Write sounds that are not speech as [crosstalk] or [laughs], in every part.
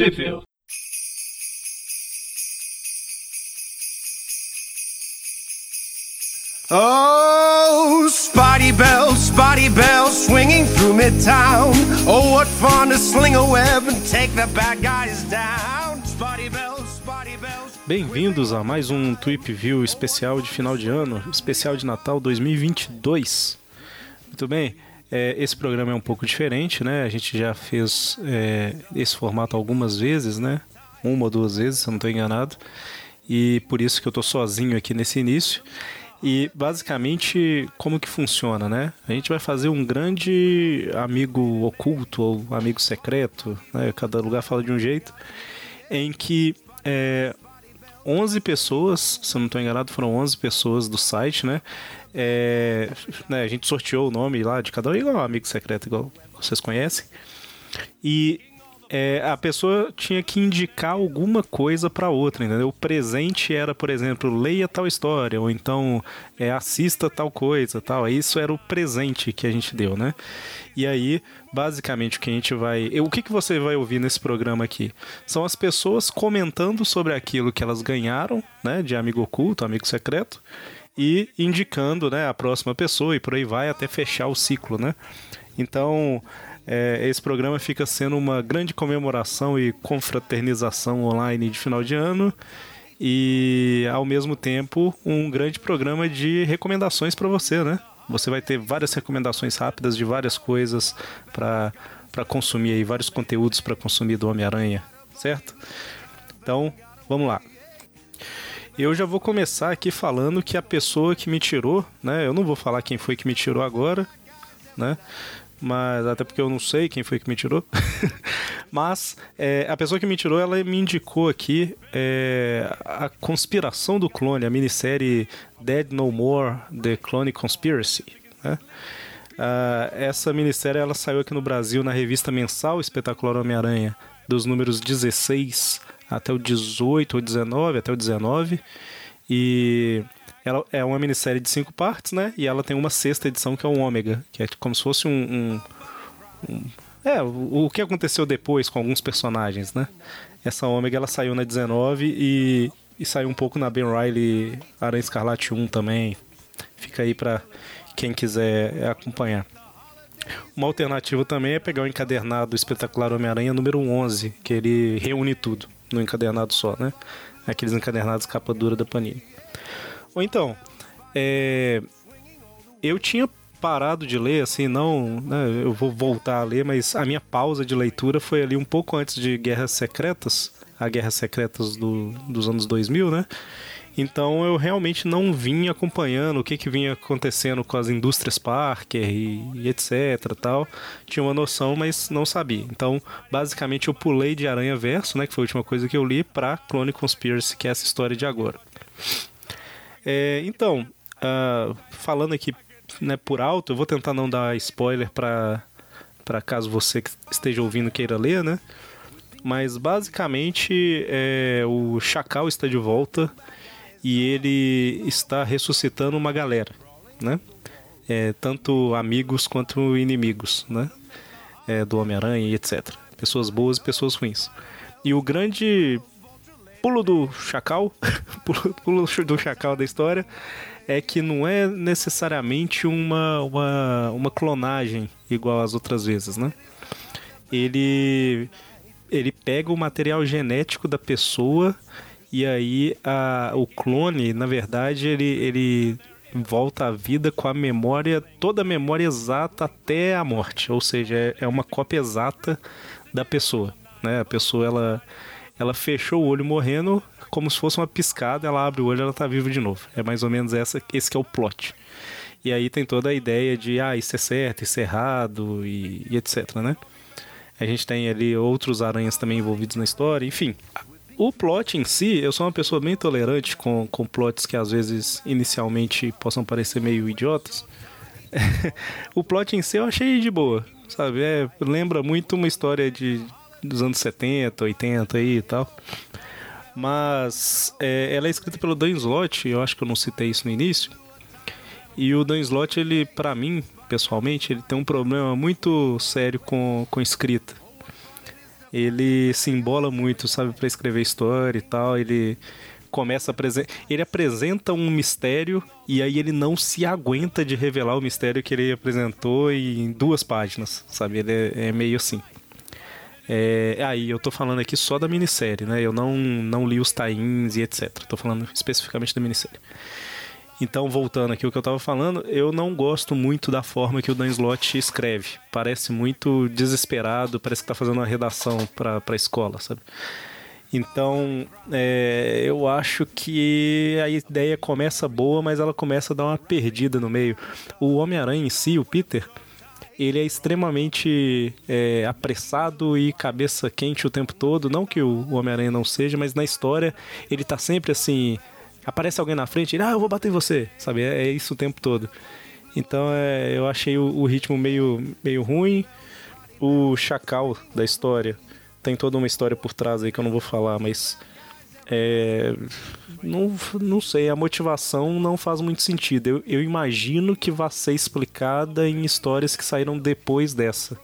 Sheffield. Oh, Spotty Bell, Spotty Bell, swinging through Midtown. Oh, what fun to sling a web and take the bad guys down. Spotty Bell, Spotty Bell. Bem-vindos a mais um Tweep View especial de final de ano, especial de Natal 2022. Muito bem, é, esse programa é um pouco diferente, né? A gente já fez é, esse formato algumas vezes, né? Uma ou duas vezes, se eu não estou enganado. E por isso que eu estou sozinho aqui nesse início. E basicamente, como que funciona, né? A gente vai fazer um grande amigo oculto ou amigo secreto, né? cada lugar fala de um jeito, em que é, 11 pessoas, se eu não estou enganado, foram 11 pessoas do site, né? É, né? A gente sorteou o nome lá de cada um, igual amigo secreto, igual vocês conhecem. E é, a pessoa tinha que indicar alguma coisa para outra, entendeu? O presente era, por exemplo, leia tal história, ou então é, assista tal coisa, tal. Isso era o presente que a gente deu, né? E aí, basicamente, o que a gente vai. O que, que você vai ouvir nesse programa aqui? São as pessoas comentando sobre aquilo que elas ganharam, né? De amigo oculto, amigo secreto, e indicando, né, a próxima pessoa, e por aí vai até fechar o ciclo, né? Então, é, esse programa fica sendo uma grande comemoração e confraternização online de final de ano e, ao mesmo tempo, um grande programa de recomendações para você, né? Você vai ter várias recomendações rápidas de várias coisas para consumir aí, vários conteúdos para consumir do Homem-Aranha, certo? Então, vamos lá. Eu já vou começar aqui falando que a pessoa que me tirou, né? Eu não vou falar quem foi que me tirou agora, né? mas até porque eu não sei quem foi que me tirou. [laughs] mas é, a pessoa que me tirou, ela me indicou aqui é, a Conspiração do Clone, a minissérie Dead No More: The Clone Conspiracy. Né? Uh, essa minissérie ela saiu aqui no Brasil na revista mensal Espetacular Homem-Aranha, dos números 16 até o 18 ou 19, até o 19. E ela é uma minissérie de cinco partes, né? E ela tem uma sexta edição que é o Ômega, que é como se fosse um. um, um é, o, o, que aconteceu depois com alguns personagens, né? Essa Ômega ela saiu na 19 e, e saiu um pouco na Ben Riley Aranha Escarlate 1 também. Fica aí pra quem quiser acompanhar. Uma alternativa também é pegar o encadernado Espetacular Homem-Aranha número 11, que ele reúne tudo no encadernado só, né? Aqueles encadernados capa dura da Panini. Ou então, é, eu tinha parado de ler, assim, não. Né, eu vou voltar a ler, mas a minha pausa de leitura foi ali um pouco antes de Guerras Secretas, a Guerras Secretas do, dos anos 2000, né? Então eu realmente não vim acompanhando o que, que vinha acontecendo com as indústrias Parker e, e, etc. tal. Tinha uma noção, mas não sabia. Então, basicamente, eu pulei de Aranha Verso, né? Que foi a última coisa que eu li, pra Clone Conspiracy, que é essa história de agora. É, então, uh, falando aqui né, por alto, eu vou tentar não dar spoiler para para caso você que esteja ouvindo queira ler, né? Mas basicamente é, o Chacal está de volta e ele está ressuscitando uma galera, né? É, tanto amigos quanto inimigos, né? É, do Homem-Aranha e etc. Pessoas boas e pessoas ruins. E o grande pulo do chacal, [laughs] pulo, pulo do chacal da história, é que não é necessariamente uma, uma, uma clonagem igual às outras vezes, né? Ele, ele pega o material genético da pessoa e aí a, o clone, na verdade, ele, ele volta à vida com a memória, toda a memória exata até a morte. Ou seja, é, é uma cópia exata da pessoa. Né? A pessoa ela ela fechou o olho morrendo, como se fosse uma piscada, ela abre o olho e ela tá viva de novo. É mais ou menos essa, esse que é o plot. E aí tem toda a ideia de, ah, isso é certo, isso é errado e, e etc, né? A gente tem ali outros aranhas também envolvidos na história, enfim. O plot em si, eu sou uma pessoa bem tolerante com, com plots que às vezes inicialmente possam parecer meio idiotas. [laughs] o plot em si eu achei de boa, sabe? É, lembra muito uma história de dos anos 70, 80 aí e tal. Mas é, ela é escrita pelo Dan Slott, eu acho que eu não citei isso no início. E o Dan Slott, ele, para mim, pessoalmente, ele tem um problema muito sério com, com escrita. Ele se embola muito, sabe, para escrever história e tal. Ele começa a apresentar. Ele apresenta um mistério e aí ele não se aguenta de revelar o mistério que ele apresentou em duas páginas, sabe? Ele é, é meio assim. É, aí eu tô falando aqui só da minissérie, né? Eu não, não li os tains e etc. Tô falando especificamente da minissérie. Então, voltando aqui ao que eu tava falando, eu não gosto muito da forma que o Dan Slott escreve. Parece muito desesperado, parece que tá fazendo uma redação pra, pra escola, sabe? Então, é, eu acho que a ideia começa boa, mas ela começa a dar uma perdida no meio. O Homem-Aranha em si, o Peter, ele é extremamente é, apressado e cabeça quente o tempo todo. Não que o Homem-Aranha não seja, mas na história ele tá sempre assim. Aparece alguém na frente, ele, ah, eu vou bater em você, sabe? É, é isso o tempo todo. Então é, eu achei o, o, ritmo meio, meio ruim. O Chacal da história tem toda uma história por trás aí que eu não vou falar, mas é, não, não sei, a motivação não faz muito sentido. Eu, eu imagino que vai ser explicada em histórias que saíram depois dessa.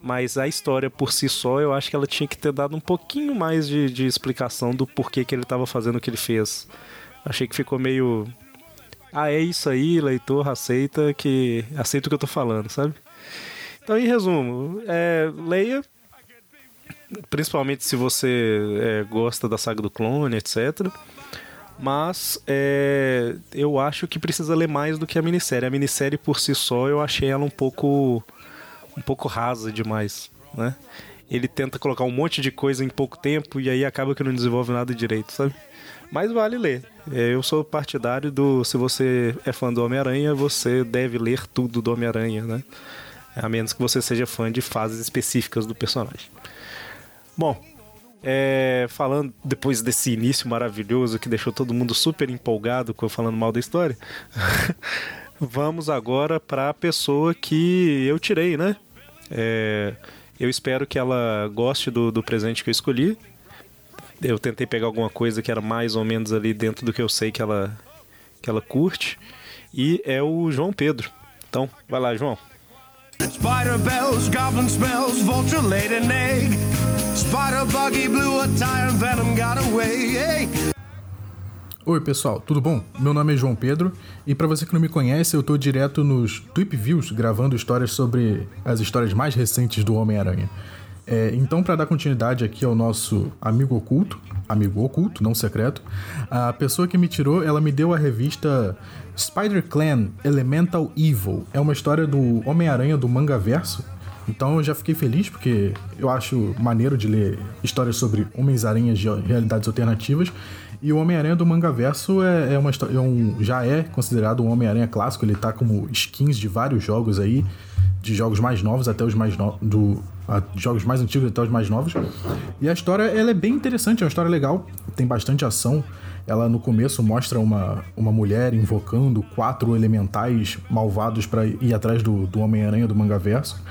Mas a história por si só, eu acho que ela tinha que ter dado um pouquinho mais de, de explicação do porquê que ele estava fazendo o que ele fez. Achei que ficou meio. Ah, é isso aí, leitor, aceita que. Aceita o que eu tô falando, sabe? Então, em resumo, é, leia, principalmente se você é, gosta da saga do clone, etc. Mas é, eu acho que precisa ler mais do que a minissérie. A minissérie por si só eu achei ela um pouco um pouco rasa demais, né? Ele tenta colocar um monte de coisa em pouco tempo e aí acaba que não desenvolve nada direito, sabe? Mas vale ler. É, eu sou partidário do se você é fã do Homem-Aranha, você deve ler tudo do Homem-Aranha, né? A menos que você seja fã de fases específicas do personagem. Bom, é, falando depois desse início maravilhoso que deixou todo mundo super empolgado com falando mal da história, [laughs] vamos agora para a pessoa que eu tirei, né? É, eu espero que ela goste do, do presente que eu escolhi. Eu tentei pegar alguma coisa que era mais ou menos ali dentro do que eu sei que ela, que ela curte. E é o João Pedro. Então, vai lá, João. Spider bells, goblin spells, vulture laid an egg. Spider buggy blew a tire, venom got away. Oi pessoal, tudo bom? Meu nome é João Pedro e para você que não me conhece, eu tô direto nos Tweep Views gravando histórias sobre as histórias mais recentes do Homem-Aranha. É, então, para dar continuidade aqui ao nosso amigo oculto, amigo oculto, não secreto, a pessoa que me tirou, ela me deu a revista Spider Clan Elemental Evil. É uma história do Homem-Aranha do manga verso. Então eu já fiquei feliz porque eu acho maneiro de ler histórias sobre Homens-Aranhas de realidades alternativas. E o Homem-Aranha do manga verso é, é uma é um, já é considerado um Homem-Aranha clássico. Ele tá como skins de vários jogos aí, de jogos mais novos até os mais novos. Jogos mais antigos até os mais novos. E a história ela é bem interessante, é uma história legal, tem bastante ação. Ela no começo mostra uma, uma mulher invocando quatro elementais malvados para ir atrás do, do Homem-Aranha do Mangaverso.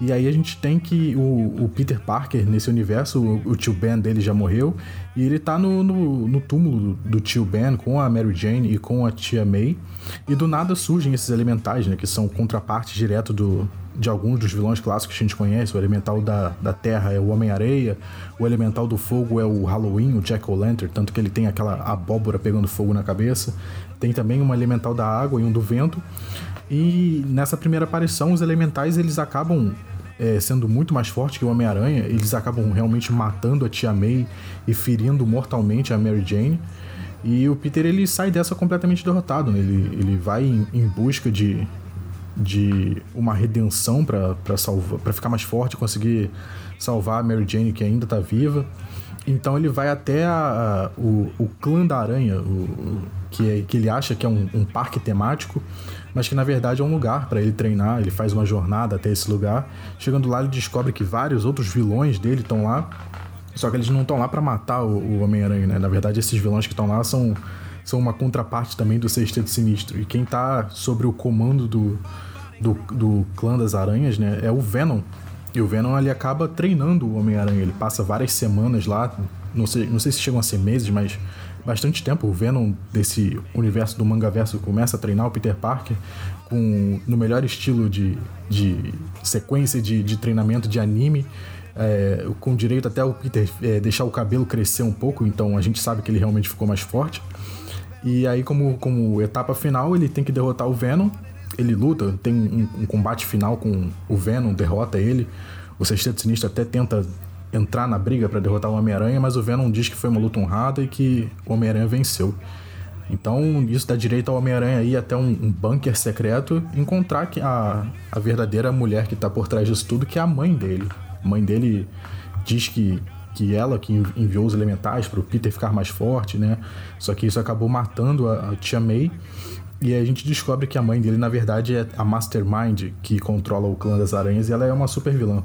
E aí a gente tem que o, o Peter Parker nesse universo, o, o, tio Ben dele já morreu, e ele tá no, no, no túmulo do, do, tio Ben com a Mary Jane e com a tia May. E do nada surgem esses elementais, né? Que são contraparte direto do, de alguns dos vilões clássicos que a gente conhece. O elemental da, da terra é o Homem-Areia, o elemental do fogo é o Halloween, o Jack-O-Lantern, tanto que ele tem aquela abóbora pegando fogo na cabeça. Tem também um elemental da água e um do vento. E nessa primeira aparição, os elementais eles acabam é, sendo muito mais fortes que o Homem-Aranha. Eles acabam realmente matando a Tia May e ferindo mortalmente a Mary Jane. E o Peter ele sai dessa completamente derrotado. Né? Ele, ele vai em, em busca de, de uma redenção para salvar, para ficar mais forte, conseguir salvar a Mary Jane que ainda está viva. Então ele vai até a, a, o, o clã da aranha, o, que, é, que ele acha que é um, um parque temático, mas que na verdade é um lugar para ele treinar. Ele faz uma jornada até esse lugar. Chegando lá, ele descobre que vários outros vilões dele estão lá. Só que eles não estão lá para matar o, o Homem-Aranha, né? Na verdade, esses vilões que estão lá são são uma contraparte também do Sexteto Sinistro. E quem tá sobre o comando do, do, do clã das aranhas, né, é o Venom. E o Venom ali acaba treinando o Homem-Aranha. Ele passa várias semanas lá, não sei, não sei se chegam a ser meses, mas bastante tempo. O Venom desse universo do manga verso começa a treinar o Peter Parker com no melhor estilo de, de sequência de, de treinamento de anime. é, com direito até o Peter é, deixar o cabelo crescer um pouco, então a gente sabe que ele realmente ficou mais forte. E aí, como, como etapa final, ele tem que derrotar o Venom. Ele luta, tem um, um combate final com o Venom, derrota ele. O Sexteto Sinistro até tenta entrar na briga para derrotar o Homem-Aranha, mas o Venom diz que foi uma luta honrada e que o Homem-Aranha venceu. Então, isso dá direito ao Homem-Aranha ir até um, um bunker secreto encontrar a, a verdadeira mulher que está por trás disso tudo, que é a mãe dele. A mãe dele diz que, que ela que enviou os elementais para o Peter ficar mais forte, né? Só que isso acabou matando a, a tia May. E a gente descobre que a mãe dele, na verdade, é a Mastermind que controla o clã das aranhas e ela é uma super vilã.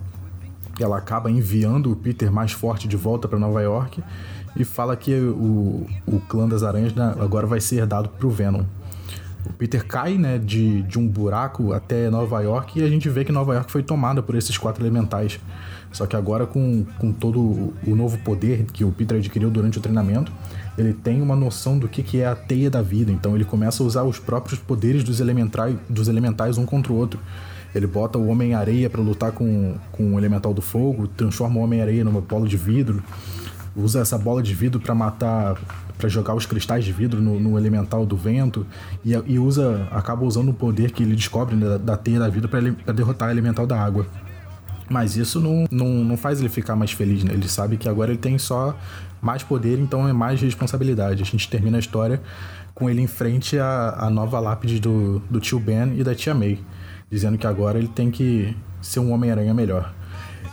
Ela acaba enviando o Peter mais forte de volta para Nova York e fala que o, o clã das aranhas né, agora vai ser herdado pro Venom. O Peter cai né, de, de um buraco até Nova York e a gente vê que Nova York foi tomada por esses quatro elementais. Só que agora, com, com todo o novo poder que o Peter adquiriu durante o treinamento, ele tem uma noção do que, que é a teia da vida. Então ele começa a usar os próprios poderes dos elementais, dos elementais um contra o outro. Ele bota o Homem-Areia para lutar com, com o Elemental do Fogo, transforma o Homem-Areia numa bola de vidro usa essa bola de vidro para matar, para jogar os cristais de vidro no, no elemental do vento e, e, usa, acaba usando o poder que ele descobre né, da, da teia da vida para derrotar o elemental da água. Mas isso não, não, não faz ele ficar mais feliz, né? Ele sabe que agora ele tem só mais poder, então é mais responsabilidade. A gente termina a história com ele em frente à, à nova lápide do, do tio Ben e da tia May, dizendo que agora ele tem que ser um Homem-Aranha melhor.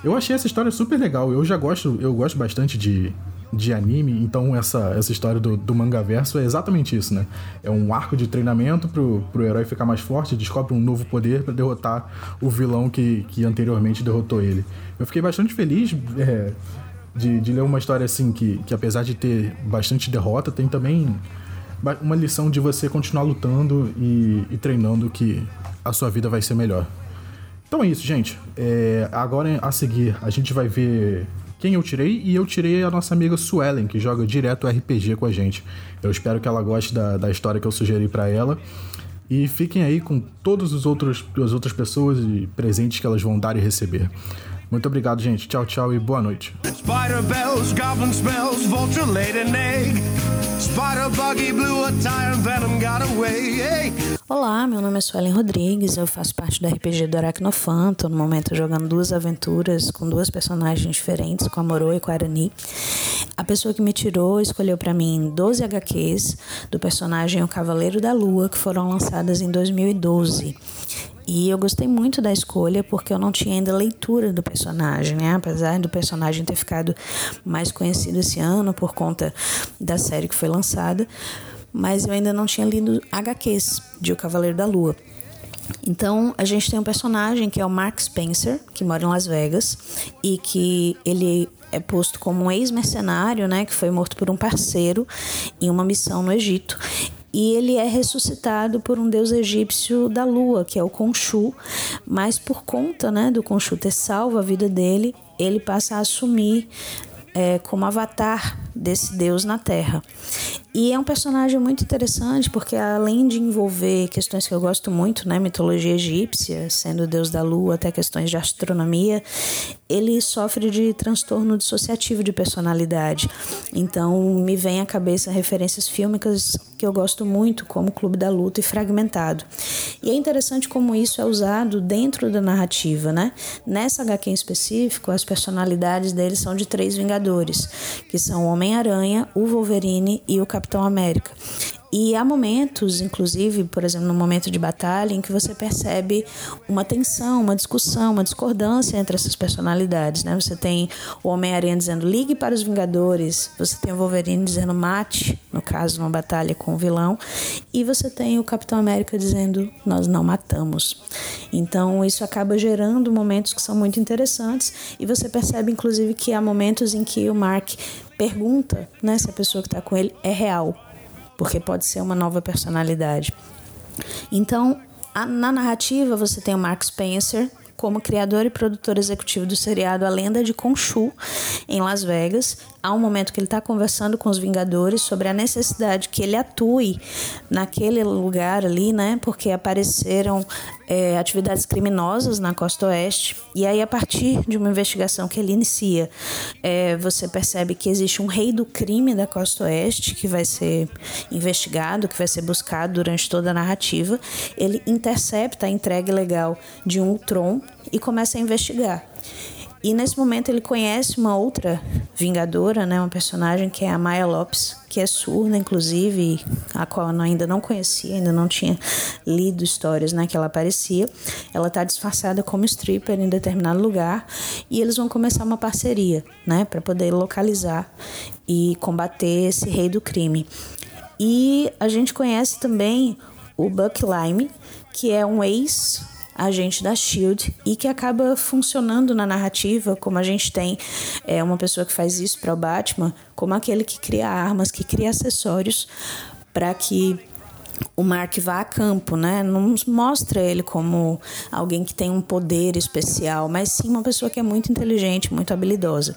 Eu achei essa história super legal. Eu já gosto, eu gosto bastante de, de anime, então essa, essa história do, do manga verso é exatamente isso, né? É um arco de treinamento pro, pro herói ficar mais forte, descobre um novo poder para derrotar o vilão que, que anteriormente derrotou ele. Eu fiquei bastante feliz é, de, de ler uma história assim que, que, apesar de ter bastante derrota, tem também uma lição de você continuar lutando e, e treinando que a sua vida vai ser melhor. Então é isso, gente. É, agora a seguir a gente vai ver quem eu tirei e eu tirei a nossa amiga Suelen, que joga direto RPG com a gente. Eu espero que ela goste da, da história que eu sugeri para ela. E fiquem aí com todas as outras, as outras pessoas e presentes que elas vão dar e receber. Muito obrigado, gente. Tchau, tchau e boa noite. Spider bells, goblin spells, vulture laid an egg. Spider buggy blew a tire and venom got away. Olá, meu nome é Suelen Rodrigues, eu faço parte do RPG do Aracnofan, tô no momento jogando duas aventuras com duas personagens diferentes, com a Moro e com a Arani. A pessoa que me tirou escolheu para mim 12 HQs do personagem O Cavaleiro da Lua, que foram lançadas em 2012. E eu gostei muito da escolha porque eu não tinha ainda leitura do personagem, né? Apesar do personagem ter ficado mais conhecido esse ano por conta da série que foi lançada, mas eu ainda não tinha lido HQs de O Cavaleiro da Lua. Então, a gente tem um personagem que é o Mark Spencer, que mora em Las Vegas e que ele é posto como um ex-mercenário, né, que foi morto por um parceiro em uma missão no Egito e ele é ressuscitado por um deus egípcio da lua, que é o Khonshu, mas por conta né, do Khonshu ter salvo a vida dele, ele passa a assumir é, como avatar desse deus na Terra. E é um personagem muito interessante porque além de envolver questões que eu gosto muito, né, mitologia egípcia, sendo o deus da lua, até questões de astronomia, ele sofre de transtorno dissociativo de personalidade. Então me vem à cabeça referências fílmicas que eu gosto muito, como Clube da Luta e Fragmentado. E é interessante como isso é usado dentro da narrativa, né? Nessa HQ em específico, as personalidades deles são de três Vingadores, que são o Homem-Aranha, o Wolverine e o Capitão América. E há momentos, inclusive, por exemplo, no momento de batalha, em que você percebe uma tensão, uma discussão, uma discordância entre essas personalidades. Né? Você tem o Homem-Aranha dizendo ligue para os Vingadores, você tem o Wolverine dizendo mate, no caso, numa batalha com o vilão, e você tem o Capitão América dizendo nós não matamos. Então, isso acaba gerando momentos que são muito interessantes, e você percebe, inclusive, que há momentos em que o Mark pergunta né, se a pessoa que está com ele é real, porque pode ser uma nova personalidade. Então, a, na narrativa, você tem o Mark Spencer como criador e produtor executivo do seriado A Lenda de Khonshu, em Las Vegas. Há um momento que ele está conversando com os Vingadores sobre a necessidade que ele atue naquele lugar ali, né? Porque apareceram é, atividades criminosas na costa oeste. E aí, a partir de uma investigação que ele inicia, é, você percebe que existe um rei do crime da costa oeste que vai ser investigado, que vai ser buscado durante toda a narrativa. Ele intercepta a entrega ilegal de um Ultron e começa a investigar. E nesse momento ele conhece uma outra Vingadora, né, uma personagem que é a Maya Lopes, que é surda, inclusive, a qual eu ainda não conhecia, ainda não tinha lido histórias né, que ela aparecia. Ela está disfarçada como stripper em determinado lugar e eles vão começar uma parceria, né, para poder localizar e combater esse rei do crime. E a gente conhece também o Buck Lime, que é um ex agente da Shield e que acaba funcionando na narrativa como a gente tem é uma pessoa que faz isso para o Batman, como aquele que cria armas, que cria acessórios para que o Mark vá a campo, né? Não mostra ele como alguém que tem um poder especial, mas sim uma pessoa que é muito inteligente, muito habilidosa.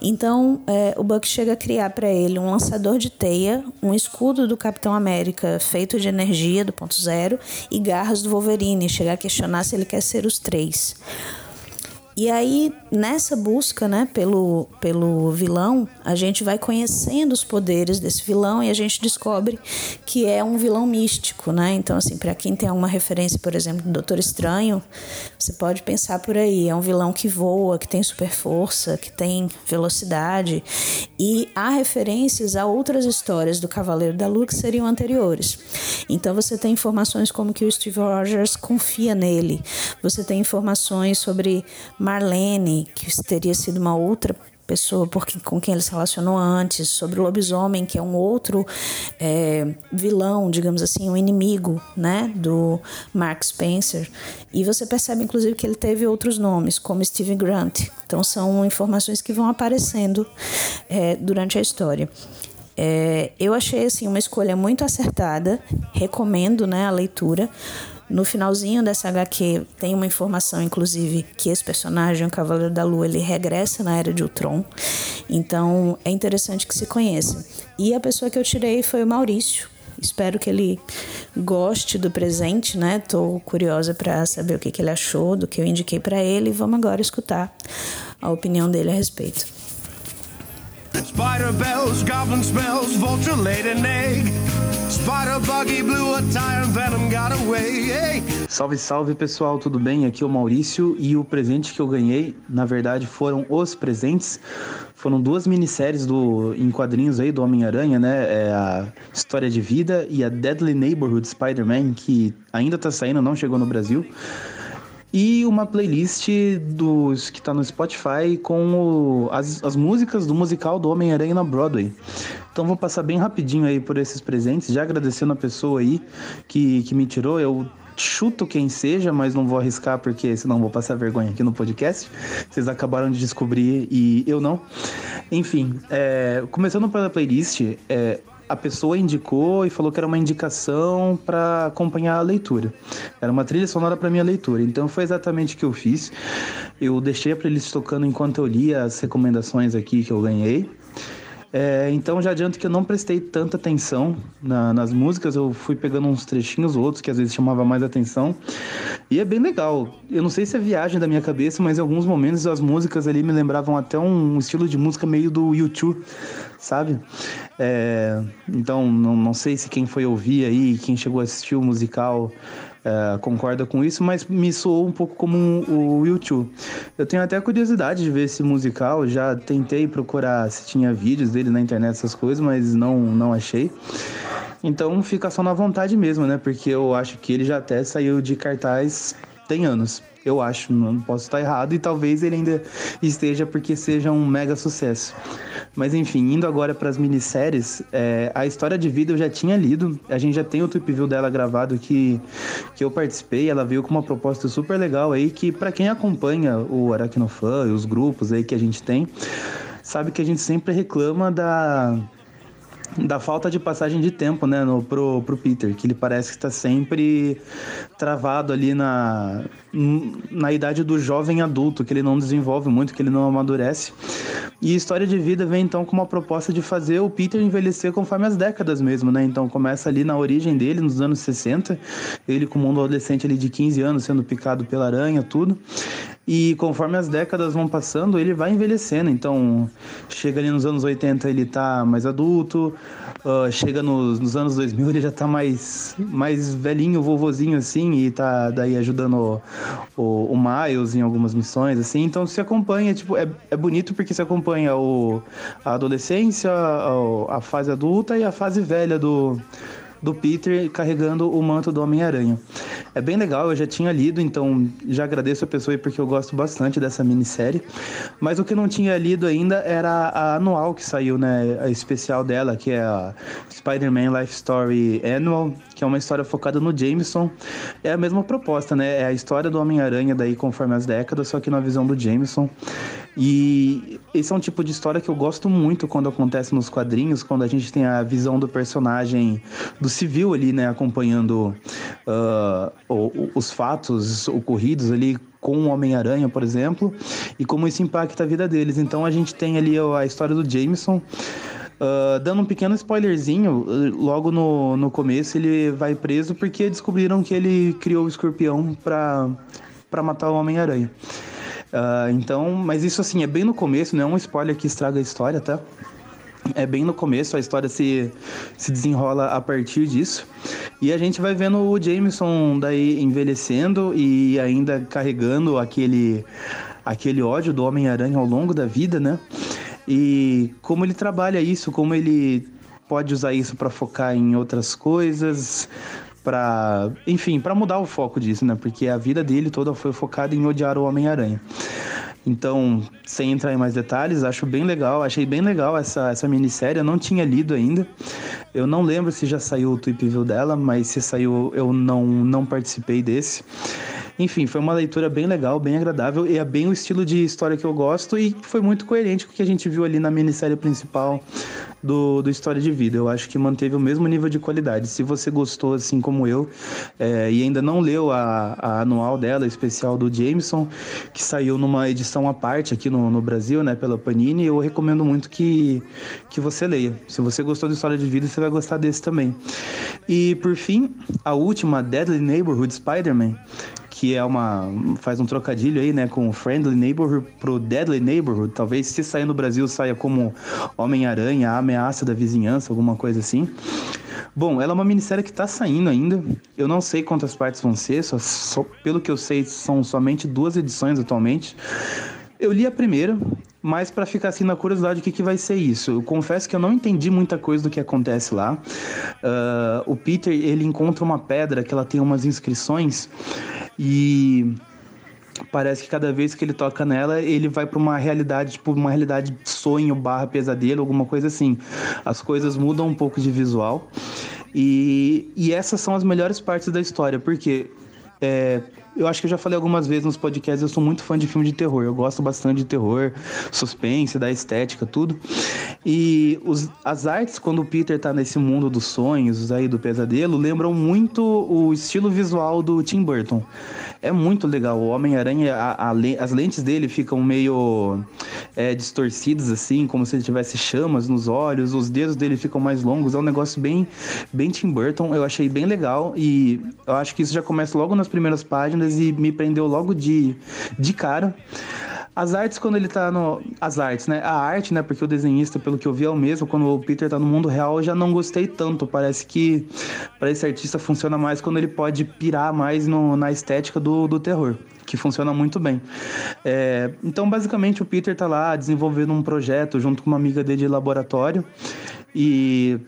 Então, é, o Buck chega a criar para ele um lançador de teia, um escudo do Capitão América feito de energia do ponto zero e garras do Wolverine. Chega a questionar se ele quer ser os três. E aí, nessa busca, né, pelo, pelo vilão, a gente vai conhecendo os poderes desse vilão e a gente descobre que é um vilão místico, né? Então, assim, para quem tem alguma referência, por exemplo, do Doutor Estranho, você pode pensar por aí, é um vilão que voa, que tem super força, que tem velocidade. E há referências a outras histórias do Cavaleiro da Lua que seriam anteriores. Então, você tem informações como que o Steve Rogers confia nele. Você tem informações sobre Marlene, que teria sido uma outra pessoa porque, com quem ele se relacionou antes, sobre o lobisomem, que é um outro é, vilão, digamos assim, um inimigo né, do Mark Spencer. E você percebe, inclusive, que ele teve outros nomes, como Steven Grant. Então, são informações que vão aparecendo é, durante a história. É, eu achei assim uma escolha muito acertada, recomendo né, a leitura. No finalzinho dessa HQ tem uma informação, inclusive, que esse personagem, o Cavaleiro da Lua, ele regressa na Era de Ultron. Então é interessante que se conheça. E a pessoa que eu tirei foi o Maurício. Espero que ele goste do presente, né? Tô curiosa para saber o que, que ele achou do que eu indiquei para ele. Vamos agora escutar a opinião dele a respeito. Spider bells, goblin smells, vulture laid an egg. Spider buggy blew a tire and venom got away. Salve, salve pessoal, tudo bem? Aqui é o Maurício e o presente que eu ganhei, na verdade, foram os presentes. Foram duas minisséries do, em quadrinhos aí do Homem-Aranha, né? É a História de Vida e a Deadly Neighborhood Spider-Man, que ainda tá saindo, não chegou no Brasil e uma playlist dos que está no Spotify com o, as, as músicas do musical do Homem-Aranha na Broadway. Então vou passar bem rapidinho aí por esses presentes, já agradecendo a pessoa aí que, que me tirou. Eu chuto quem seja, mas não vou arriscar porque senão vou passar vergonha aqui no podcast. Vocês acabaram de descobrir e eu não. Enfim, é, começando pela playlist, é, a pessoa indicou e falou que era uma indicação para acompanhar a leitura. Era uma trilha sonora para minha leitura. Então foi exatamente o que eu fiz. Eu deixei a playlist tocando enquanto eu lia as recomendações aqui que eu ganhei. É, então já adianto que eu não prestei tanta atenção na, nas músicas, eu fui pegando uns trechinhos outros que às vezes chamava mais atenção. E é bem legal. Eu não sei se é viagem da minha cabeça, mas em alguns momentos as músicas ali me lembravam até um estilo de música meio do YouTube, sabe? É, então não, não sei se quem foi ouvir aí, quem chegou a assistir o musical é, concorda com isso, mas me soou um pouco como o YouTube. Eu tenho até curiosidade de ver esse musical, já tentei procurar se tinha vídeos dele na internet, essas coisas, mas não, não achei. Então fica só na vontade mesmo, né? Porque eu acho que ele já até saiu de cartaz tem anos. Eu acho, não posso estar errado e talvez ele ainda esteja porque seja um mega sucesso. Mas enfim, indo agora para as minisséries, é, a história de vida eu já tinha lido, a gente já tem o tweet view dela gravado que, que eu participei, ela veio com uma proposta super legal aí que para quem acompanha o Aracnofan e os grupos aí que a gente tem, sabe que a gente sempre reclama da da falta de passagem de tempo, né, no, pro, pro Peter, que ele parece que está sempre travado ali na, na idade do jovem adulto, que ele não desenvolve muito, que ele não amadurece. E História de Vida vem então com uma proposta de fazer o Peter envelhecer conforme as décadas mesmo, né? Então começa ali na origem dele, nos anos 60, ele como um adolescente ali de 15 anos sendo picado pela aranha, tudo. E conforme as décadas vão passando, ele vai envelhecendo. Então, chega ali nos anos 80, ele tá mais adulto. Uh, chega nos, nos, anos 2000, ele já tá mais, mais velhinho, vovozinho, assim. E tá daí ajudando o, o, o Miles em algumas missões, assim. Então, se acompanha, tipo, é, é bonito porque se acompanha o, a adolescência, a, a fase adulta e a fase velha do do Peter carregando o manto do Homem-Aranha. É bem legal, eu já tinha lido, então já agradeço a pessoa porque eu gosto bastante dessa minissérie. Mas o que eu não tinha lido ainda era a anual que saiu, né? A especial dela, que é a Spider-Man Life Story Annual, que é uma história focada no Jameson. É a mesma proposta, né? É a história do Homem-Aranha daí conforme as décadas, só que na visão do Jameson. E esse é um tipo de história que eu gosto muito quando acontece nos quadrinhos, quando a gente tem a visão do personagem do civil ali, né, acompanhando uh, os fatos ocorridos ali com o Homem-Aranha, por exemplo, e como isso impacta a vida deles. Então a gente tem ali a história do Jameson. Uh, dando um pequeno spoilerzinho, logo no, no começo ele vai preso porque descobriram que ele criou o escorpião para matar o Homem-Aranha. Uh, então, mas isso assim, é bem no começo, não é um spoiler que estraga a história, tá? É bem no começo, a história se, se desenrola a partir disso. E a gente vai vendo o Jameson daí envelhecendo e ainda carregando aquele, aquele ódio do Homem-Aranha ao longo da vida, né? E como ele trabalha isso, como ele pode usar isso para focar em outras coisas, para, enfim, para mudar o foco disso, né? Porque a vida dele toda foi focada em odiar o Homem-Aranha. Então, sem entrar em mais detalhes, acho bem legal, achei bem legal essa, essa minissérie, eu não tinha lido ainda. Eu não lembro se já saiu o Tweep View dela, mas se saiu eu não, não participei desse. Enfim, foi uma leitura bem legal, bem agradável e é bem o estilo de história que eu gosto e foi muito coerente com o que a gente viu ali na minissérie principal do, do História de Vida. Eu acho que manteve o mesmo nível de qualidade. Se você gostou, assim como eu, é, e ainda não leu a, a anual dela, especial do Jameson, que saiu numa edição à parte aqui no, no Brasil, né, pela Panini, eu recomendo muito que, que você leia. Se você gostou da História de Vida, você vai gostar desse também. E por fim, a última, Deadly Neighborhood Spider-Man, que é uma faz um trocadilho aí, né, com Friendly Neighborhood pro Deadly Neighborhood. Talvez se sair no Brasil saia como Homem-Aranha, ameaça da vizinhança, alguma coisa assim. Bom, ela é uma minissérie que está saindo ainda. Eu não sei quantas partes vão ser, só, só, pelo que eu sei são somente duas edições atualmente. Eu li a primeira, mas para ficar assim na curiosidade, o que, que vai ser isso? Eu confesso que eu não entendi muita coisa do que acontece lá. Uh, o Peter ele encontra uma pedra que ela tem umas inscrições e parece que cada vez que ele toca nela, ele vai para uma realidade, tipo uma realidade sonho barra pesadelo, alguma coisa assim. As coisas mudam um pouco de visual. E, e essas são as melhores partes da história, porque é, eu acho que eu já falei algumas vezes nos podcasts, eu sou muito fã de filme de terror. Eu gosto bastante de terror, suspense, da estética, tudo. E os, as artes, quando o Peter tá nesse mundo dos sonhos, aí do pesadelo, lembram muito o estilo visual do Tim Burton. É muito legal. O Homem-Aranha, as lentes dele ficam meio é, distorcidas, assim, como se ele tivesse chamas nos olhos, os dedos dele ficam mais longos. É um negócio bem, bem Tim Burton. Eu achei bem legal e eu acho que isso já começa logo nas primeiras páginas e me prendeu logo de, de cara. As artes, quando ele tá no. As artes, né? A arte, né? Porque o desenhista, pelo que eu vi, é o mesmo. Quando o Peter tá no mundo real, eu já não gostei tanto. Parece que para esse artista funciona mais quando ele pode pirar mais no, na estética do, do terror que funciona muito bem. É, então, basicamente, o Peter tá lá desenvolvendo um projeto junto com uma amiga dele de laboratório e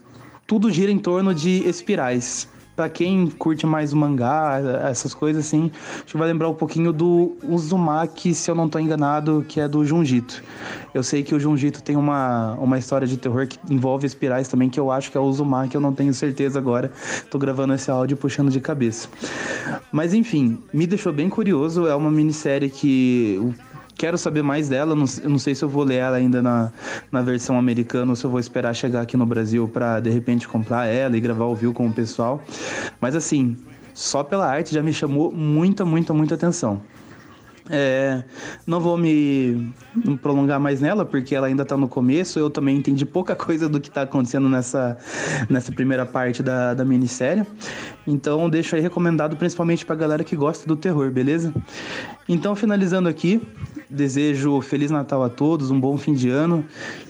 tudo gira em torno de espirais para quem curte mais o mangá, essas coisas assim, a gente vai lembrar um pouquinho do Uzumaki, se eu não estou enganado, que é do Junjito. Eu sei que o Junjito tem uma, uma história de terror que envolve espirais também, que eu acho que é o Uzumaki, eu não tenho certeza agora. Tô gravando esse áudio puxando de cabeça. Mas enfim, me deixou bem curioso, é uma minissérie que quero saber mais dela. Não, não sei se eu vou ler ela ainda na, na versão americana ou se eu vou esperar chegar aqui no Brasil para de repente comprar ela e gravar o view com o pessoal. Mas assim, só pela arte já me chamou muita, muita, muita atenção. É, não vou me prolongar mais nela, porque ela ainda está no começo. Eu também entendi pouca [laughs] coisa do que está acontecendo nessa, nessa primeira parte da, da minissérie. Então, deixo aí recomendado principalmente para galera que gosta do terror, beleza? Então, finalizando aqui, desejo Feliz Natal a todos, um bom fim de ano,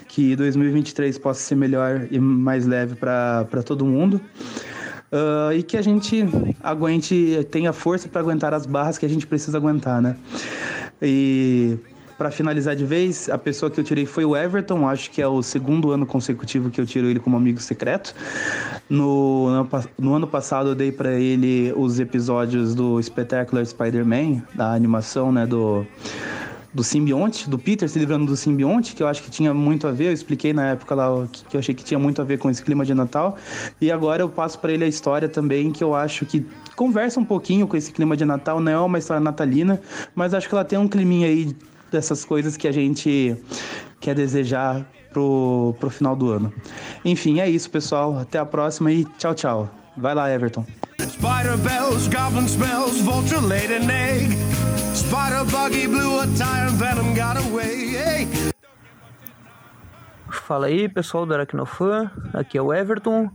que 2023 possa ser melhor e mais leve para todo mundo. Uh, e que a gente aguente, tenha força para aguentar as barras que a gente precisa aguentar, né? E para finalizar de vez, a pessoa que eu tirei foi o Everton, acho que é o segundo ano consecutivo que eu tiro ele como amigo secreto. No, no ano passado eu dei para ele os episódios do Spectacular Spider-Man, da animação, né, do do simbionte, do Peter se livrando do simbionte, que eu acho que tinha muito a ver. Eu expliquei na época lá que eu achei que tinha muito a ver com esse clima de Natal. E agora eu passo para ele a história também, que eu acho que conversa um pouquinho com esse clima de Natal. Não é uma história natalina, mas acho que ela tem um climinha aí dessas coisas que a gente quer desejar pro, pro final do ano. Enfim, é isso, pessoal. Até a próxima e tchau, tchau. Vai lá, Everton. Spider bells, goblin smells, vulture laid an egg. Spider buggy blew a tire, venom got away. Hey. Fala aí, pessoal do Aracnofan. Aqui é o Everton.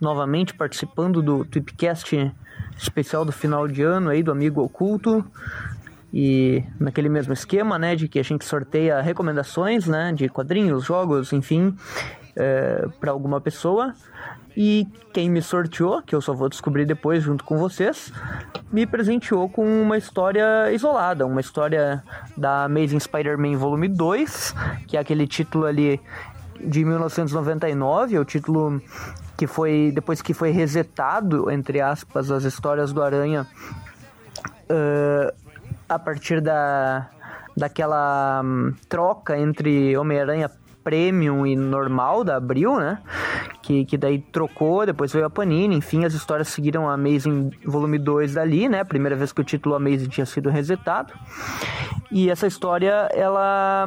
Novamente participando do Tweepcast especial do final de ano aí do Amigo Oculto. E naquele mesmo esquema, né, de que a gente sorteia recomendações, né, de quadrinhos, jogos, enfim, é, para alguma pessoa. E quem me sorteou, que eu só vou descobrir depois junto com vocês, me presenteou com uma história isolada, uma história da Amazing Spider-Man Volume 2, que é aquele título ali de 1999, é o título que foi depois que foi resetado, entre aspas, as histórias do Aranha uh, a partir da daquela um, troca entre Homem-Aranha Premium e normal da Abril, né? Que, que daí trocou, depois veio a Panini, enfim, as histórias seguiram a Amazing Volume 2 dali, né? Primeira vez que o título Amazing tinha sido resetado. E essa história, ela,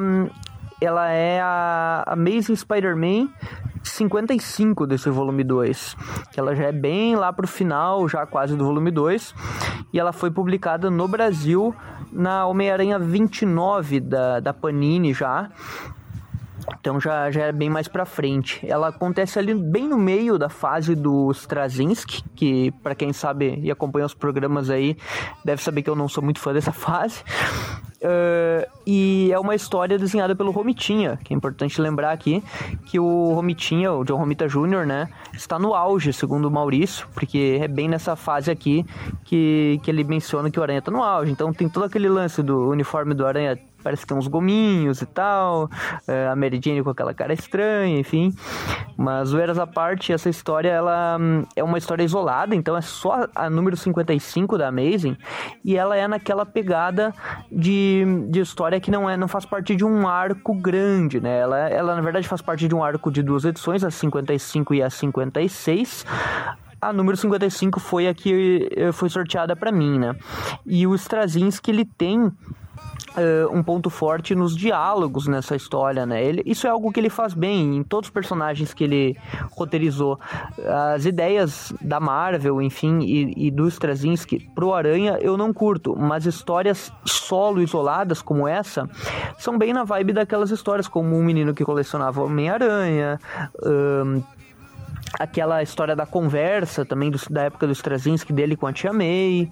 ela é a Amazing Spider-Man 55 desse volume 2, que ela já é bem lá pro final, já quase do volume 2, e ela foi publicada no Brasil na Homem-Aranha 29 da, da Panini já, então já, já é bem mais pra frente. Ela acontece ali bem no meio da fase do Straczynski, que para quem sabe e acompanha os programas aí, deve saber que eu não sou muito fã dessa [laughs] fase. Uh, e é uma história desenhada pelo Romitinha, que é importante lembrar aqui que o Romitinha, o John Romita Jr., né, está no auge, segundo o Maurício, porque é bem nessa fase aqui que, que ele menciona que o Aranha está no auge. Então tem todo aquele lance do uniforme do Aranha parece que tem uns gominhos e tal, é, a Mary Jane com aquela cara estranha, enfim. Mas zoeiras à parte, essa história ela hum, é uma história isolada, então é só a número 55 da Amazing, e ela é naquela pegada de, de história que não é não faz parte de um arco grande, né? Ela, ela na verdade faz parte de um arco de duas edições, a 55 e a 56. A número 55 foi a que eh, foi sorteada para mim, né? E o Straczynski, ele tem Uh, um ponto forte nos diálogos nessa história, né? Ele, isso é algo que ele faz bem em todos os personagens que ele roteirizou. As ideias da Marvel, enfim, e, e do Straczynski pro Aranha eu não curto, mas histórias solo isoladas como essa são bem na vibe daquelas histórias, como um menino que colecionava Homem-Aranha. Um, aquela história da conversa também do, da época do Straczynski dele com a Tia May.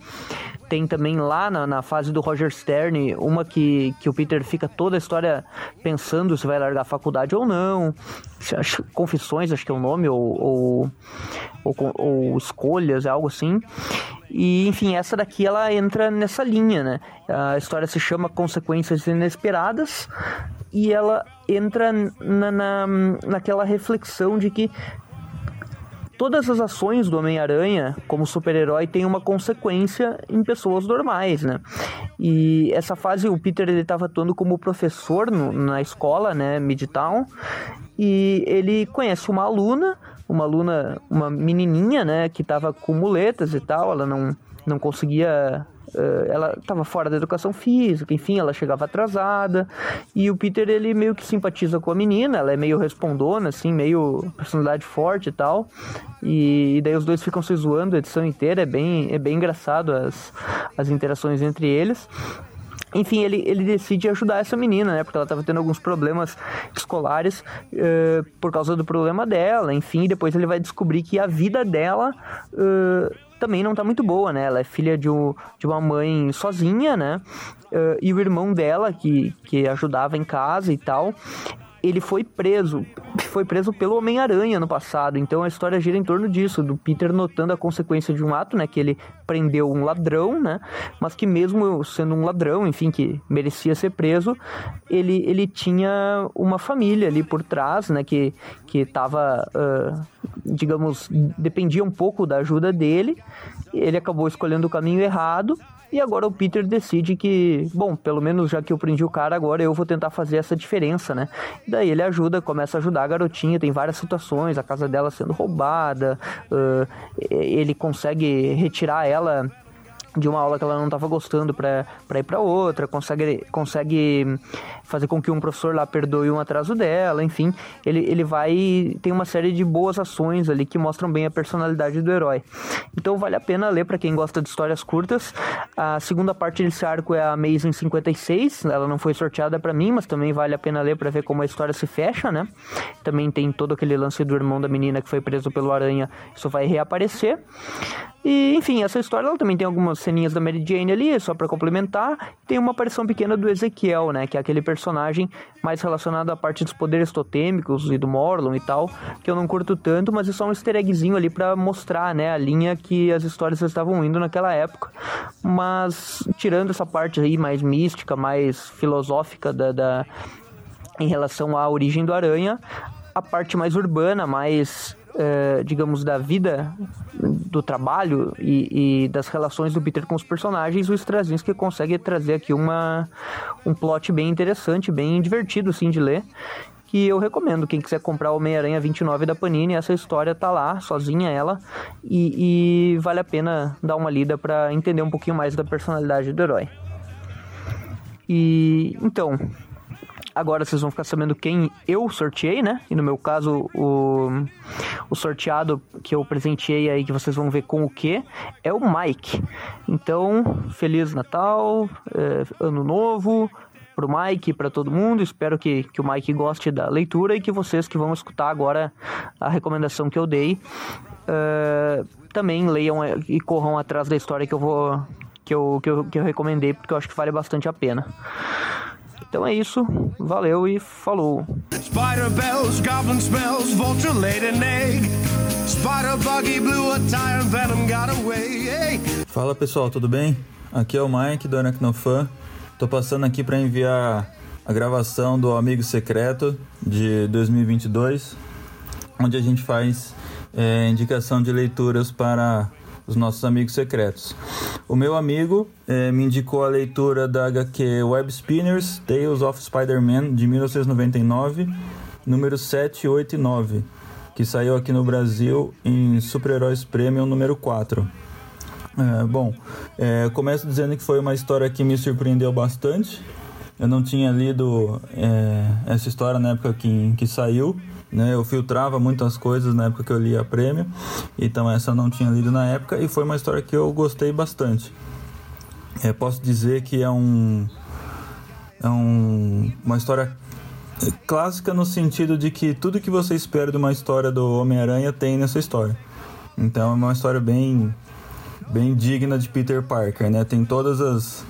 Tem também lá na, na, fase do Roger Stern uma que, que o Peter fica toda a história pensando se vai largar a faculdade ou não. Confissões, acho que é o nome, ou, ou, ou, ou Escolhas, é algo assim. E, enfim, essa daqui ela entra nessa linha, né? A história se chama Consequências Inesperadas e ela entra na, na, naquela reflexão de que todas as ações do Homem-Aranha como super-herói têm uma consequência em pessoas normais, né? E essa fase o Peter ele estava atuando como professor no, na escola, né, Midtown, e ele conhece uma aluna, uma aluna, uma menininha, né, que estava com muletas e tal, ela não não conseguia ela estava fora da educação física, enfim, ela chegava atrasada. E o Peter, ele meio que simpatiza com a menina, ela é meio respondona, assim, meio personalidade forte e tal. E, e daí os dois ficam se zoando a edição inteira, é bem, é bem engraçado as, as interações entre eles. Enfim, ele, ele decide ajudar essa menina, né? Porque ela estava tendo alguns problemas escolares uh, por causa do problema dela. Enfim, depois ele vai descobrir que a vida dela uh, também não tá muito boa, né? Ela é filha de, um, de uma mãe sozinha, né? Uh, e o irmão dela, que, que ajudava em casa e tal, ele foi preso. Foi preso pelo Homem-Aranha no passado. Então a história gira em torno disso, do Peter notando a consequência de um ato, né? Que ele prendeu um ladrão, né? Mas que mesmo sendo um ladrão, enfim, que merecia ser preso, ele, ele tinha uma família ali por trás, né? Que, que tava, uh, digamos, dependia um pouco da ajuda dele. Ele acabou escolhendo o caminho errado e agora o Peter decide que, bom, pelo menos já que eu prendi o cara, agora eu vou tentar fazer essa diferença, né? E daí ele ajuda, começa a ajudar a garotinha, tem várias situações, a casa dela sendo roubada, uh, ele consegue retirar ela de uma aula que ela não estava gostando para ir para outra, consegue, consegue fazer com que um professor lá perdoe um atraso dela, enfim, ele, ele vai tem uma série de boas ações ali que mostram bem a personalidade do herói. Então vale a pena ler para quem gosta de histórias curtas. A segunda parte desse arco é a Amazing 56, ela não foi sorteada para mim, mas também vale a pena ler para ver como a história se fecha, né? Também tem todo aquele lance do irmão da menina que foi preso pelo aranha, isso vai reaparecer. E, enfim, essa história ela também tem algumas ceninhas da Mary Jane ali, só para complementar. Tem uma aparição pequena do Ezequiel, né? Que é aquele personagem mais relacionado à parte dos poderes totêmicos e do Morlon e tal, que eu não curto tanto, mas é só um easter eggzinho ali para mostrar, né? A linha que as histórias estavam indo naquela época. Mas, tirando essa parte aí mais mística, mais filosófica da, da em relação à origem do Aranha, a parte mais urbana, mais uh, digamos, da vida, do trabalho e, e, das relações do Peter com os personagens, o Straczynski consegue trazer aqui uma, um plot bem interessante, bem divertido, assim, de ler. Que eu recomendo, quem quiser comprar o Homem-Aranha 29 da Panini, essa história tá lá, sozinha ela, e, e vale a pena dar uma lida para entender um pouquinho mais da personalidade do herói. E então, Agora vocês vão ficar sabendo quem eu sorteei, né? E no meu caso, o, o sorteado que eu presenteei aí, que vocês vão ver com o que, é o Mike. Então, Feliz Natal, é, Ano Novo, pro Mike e para todo mundo. Espero que, que o Mike goste da leitura e que vocês que vão escutar agora a recomendação que eu dei é, também leiam e corram atrás da história que eu vou que eu, que eu, que eu recomendei, porque eu acho que vale bastante a pena. Então é isso, valeu e falou. Spider bells, goblin smells, vulture laid an egg. Spider buggy blew a tire and venom got away. Fala pessoal, tudo bem? Aqui é o Mike do Aracnofan. Tô passando aqui para enviar a gravação do Amigo Secreto de 2022, onde a gente faz é, indicação de leituras para os nossos amigos secretos. O meu amigo é, me indicou a leitura da HQ Web Spinners Tales of Spider-Man de 1999, número 7, 8 e 9, que saiu aqui no Brasil em Super Heróis Premium número 4. É, bom, é, começo dizendo que foi uma história que me surpreendeu bastante. Eu não tinha lido é, essa história na época que, que saiu. Né? Eu filtrava muitas coisas na época que eu lia a prêmio, então essa eu não tinha lido na época e foi uma história que eu gostei bastante. É, posso dizer que é um é um, uma história clássica no sentido de que tudo que você espera de uma história do Homem-Aranha tem nessa história. Então é uma história bem bem digna de Peter Parker, né? Tem todas as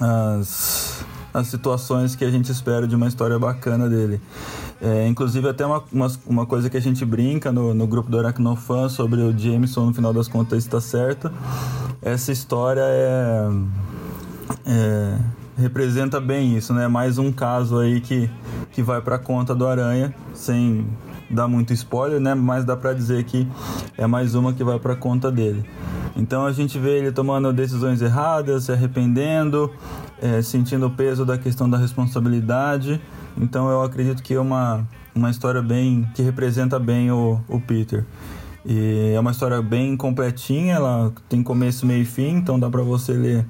as, as situações que a gente espera de uma história bacana dele. É, inclusive, até uma, uma, uma, coisa que a gente brinca no, no grupo do Aracnofan sobre o Jameson, no final das contas, está certo. Essa história é, é, representa bem isso, né? Mais um caso aí que, que vai para conta do Aranha, sem dar muito spoiler, né? Mas dá para dizer que é mais uma que vai para conta dele. Então a gente vê ele tomando decisões erradas, se arrependendo, é, sentindo o peso da questão da responsabilidade então eu acredito que é uma, uma história bem que representa bem o, o Peter. E é uma história bem completinha, ela tem começo, meio e fim, então dá para você ler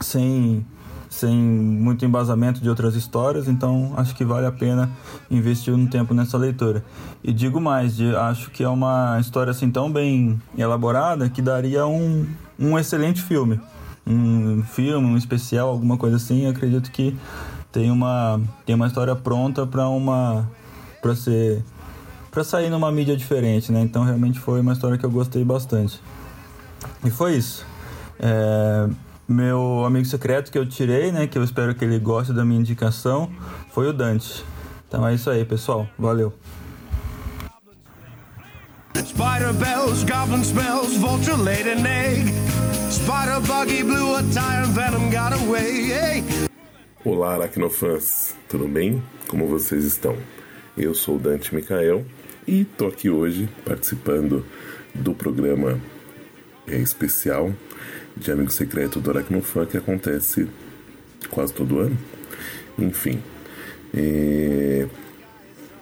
sem sem muito embasamento de outras histórias, então acho que vale a pena investir um tempo nessa leitura. E digo mais, de, acho que é uma história assim tão bem elaborada que daria um, um excelente filme. Um filme, um especial, alguma coisa assim, acredito que tem uma, tem uma história pronta para uma para ser para sair numa mídia diferente, né? Então realmente foi uma história que eu gostei bastante. E foi isso. É, meu amigo secreto que eu tirei, né? Que eu espero que ele goste da minha indicação, foi o Dante. Então é isso aí, pessoal. Valeu. Spider bells, goblin spells, vulture laid an egg. Spider buggy blew a tire, venom got away. Olá, aracnofãs. Tudo bem? Como vocês estão? Eu sou Dante Micael e tô aqui hoje participando do programa é, especial de Amigo Secreto do Aracnofan que acontece quase todo ano. Enfim, é...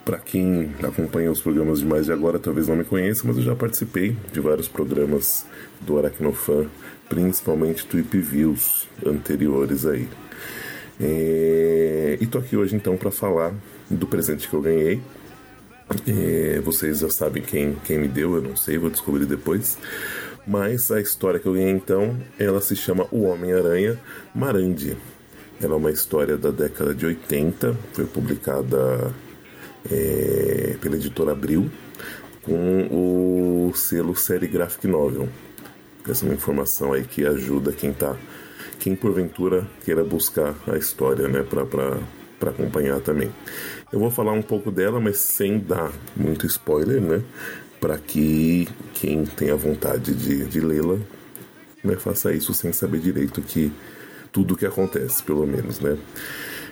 para quem acompanha os programas de mais de agora, talvez não me conheça, mas eu já participei de vários programas do Aracnofan, principalmente Tweep Views anteriores aí. É... E tô aqui hoje então para falar do presente que eu ganhei. É... Vocês já sabem quem, quem me deu, eu não sei, vou descobrir depois. Mas a história que eu ganhei então, ela se chama O Homem-Aranha Marandi. Ela é uma história da década de 80, foi publicada é, pela editora Abril, com o selo Série Graphic Novel. Essa é uma informação aí que ajuda quem tá, quem porventura queira buscar a história, né, para acompanhar também. Eu vou falar um pouco dela, mas sem dar muito spoiler, né? para que quem tenha vontade de, de lê-la né, faça isso sem saber direito que tudo o que acontece, pelo menos, né?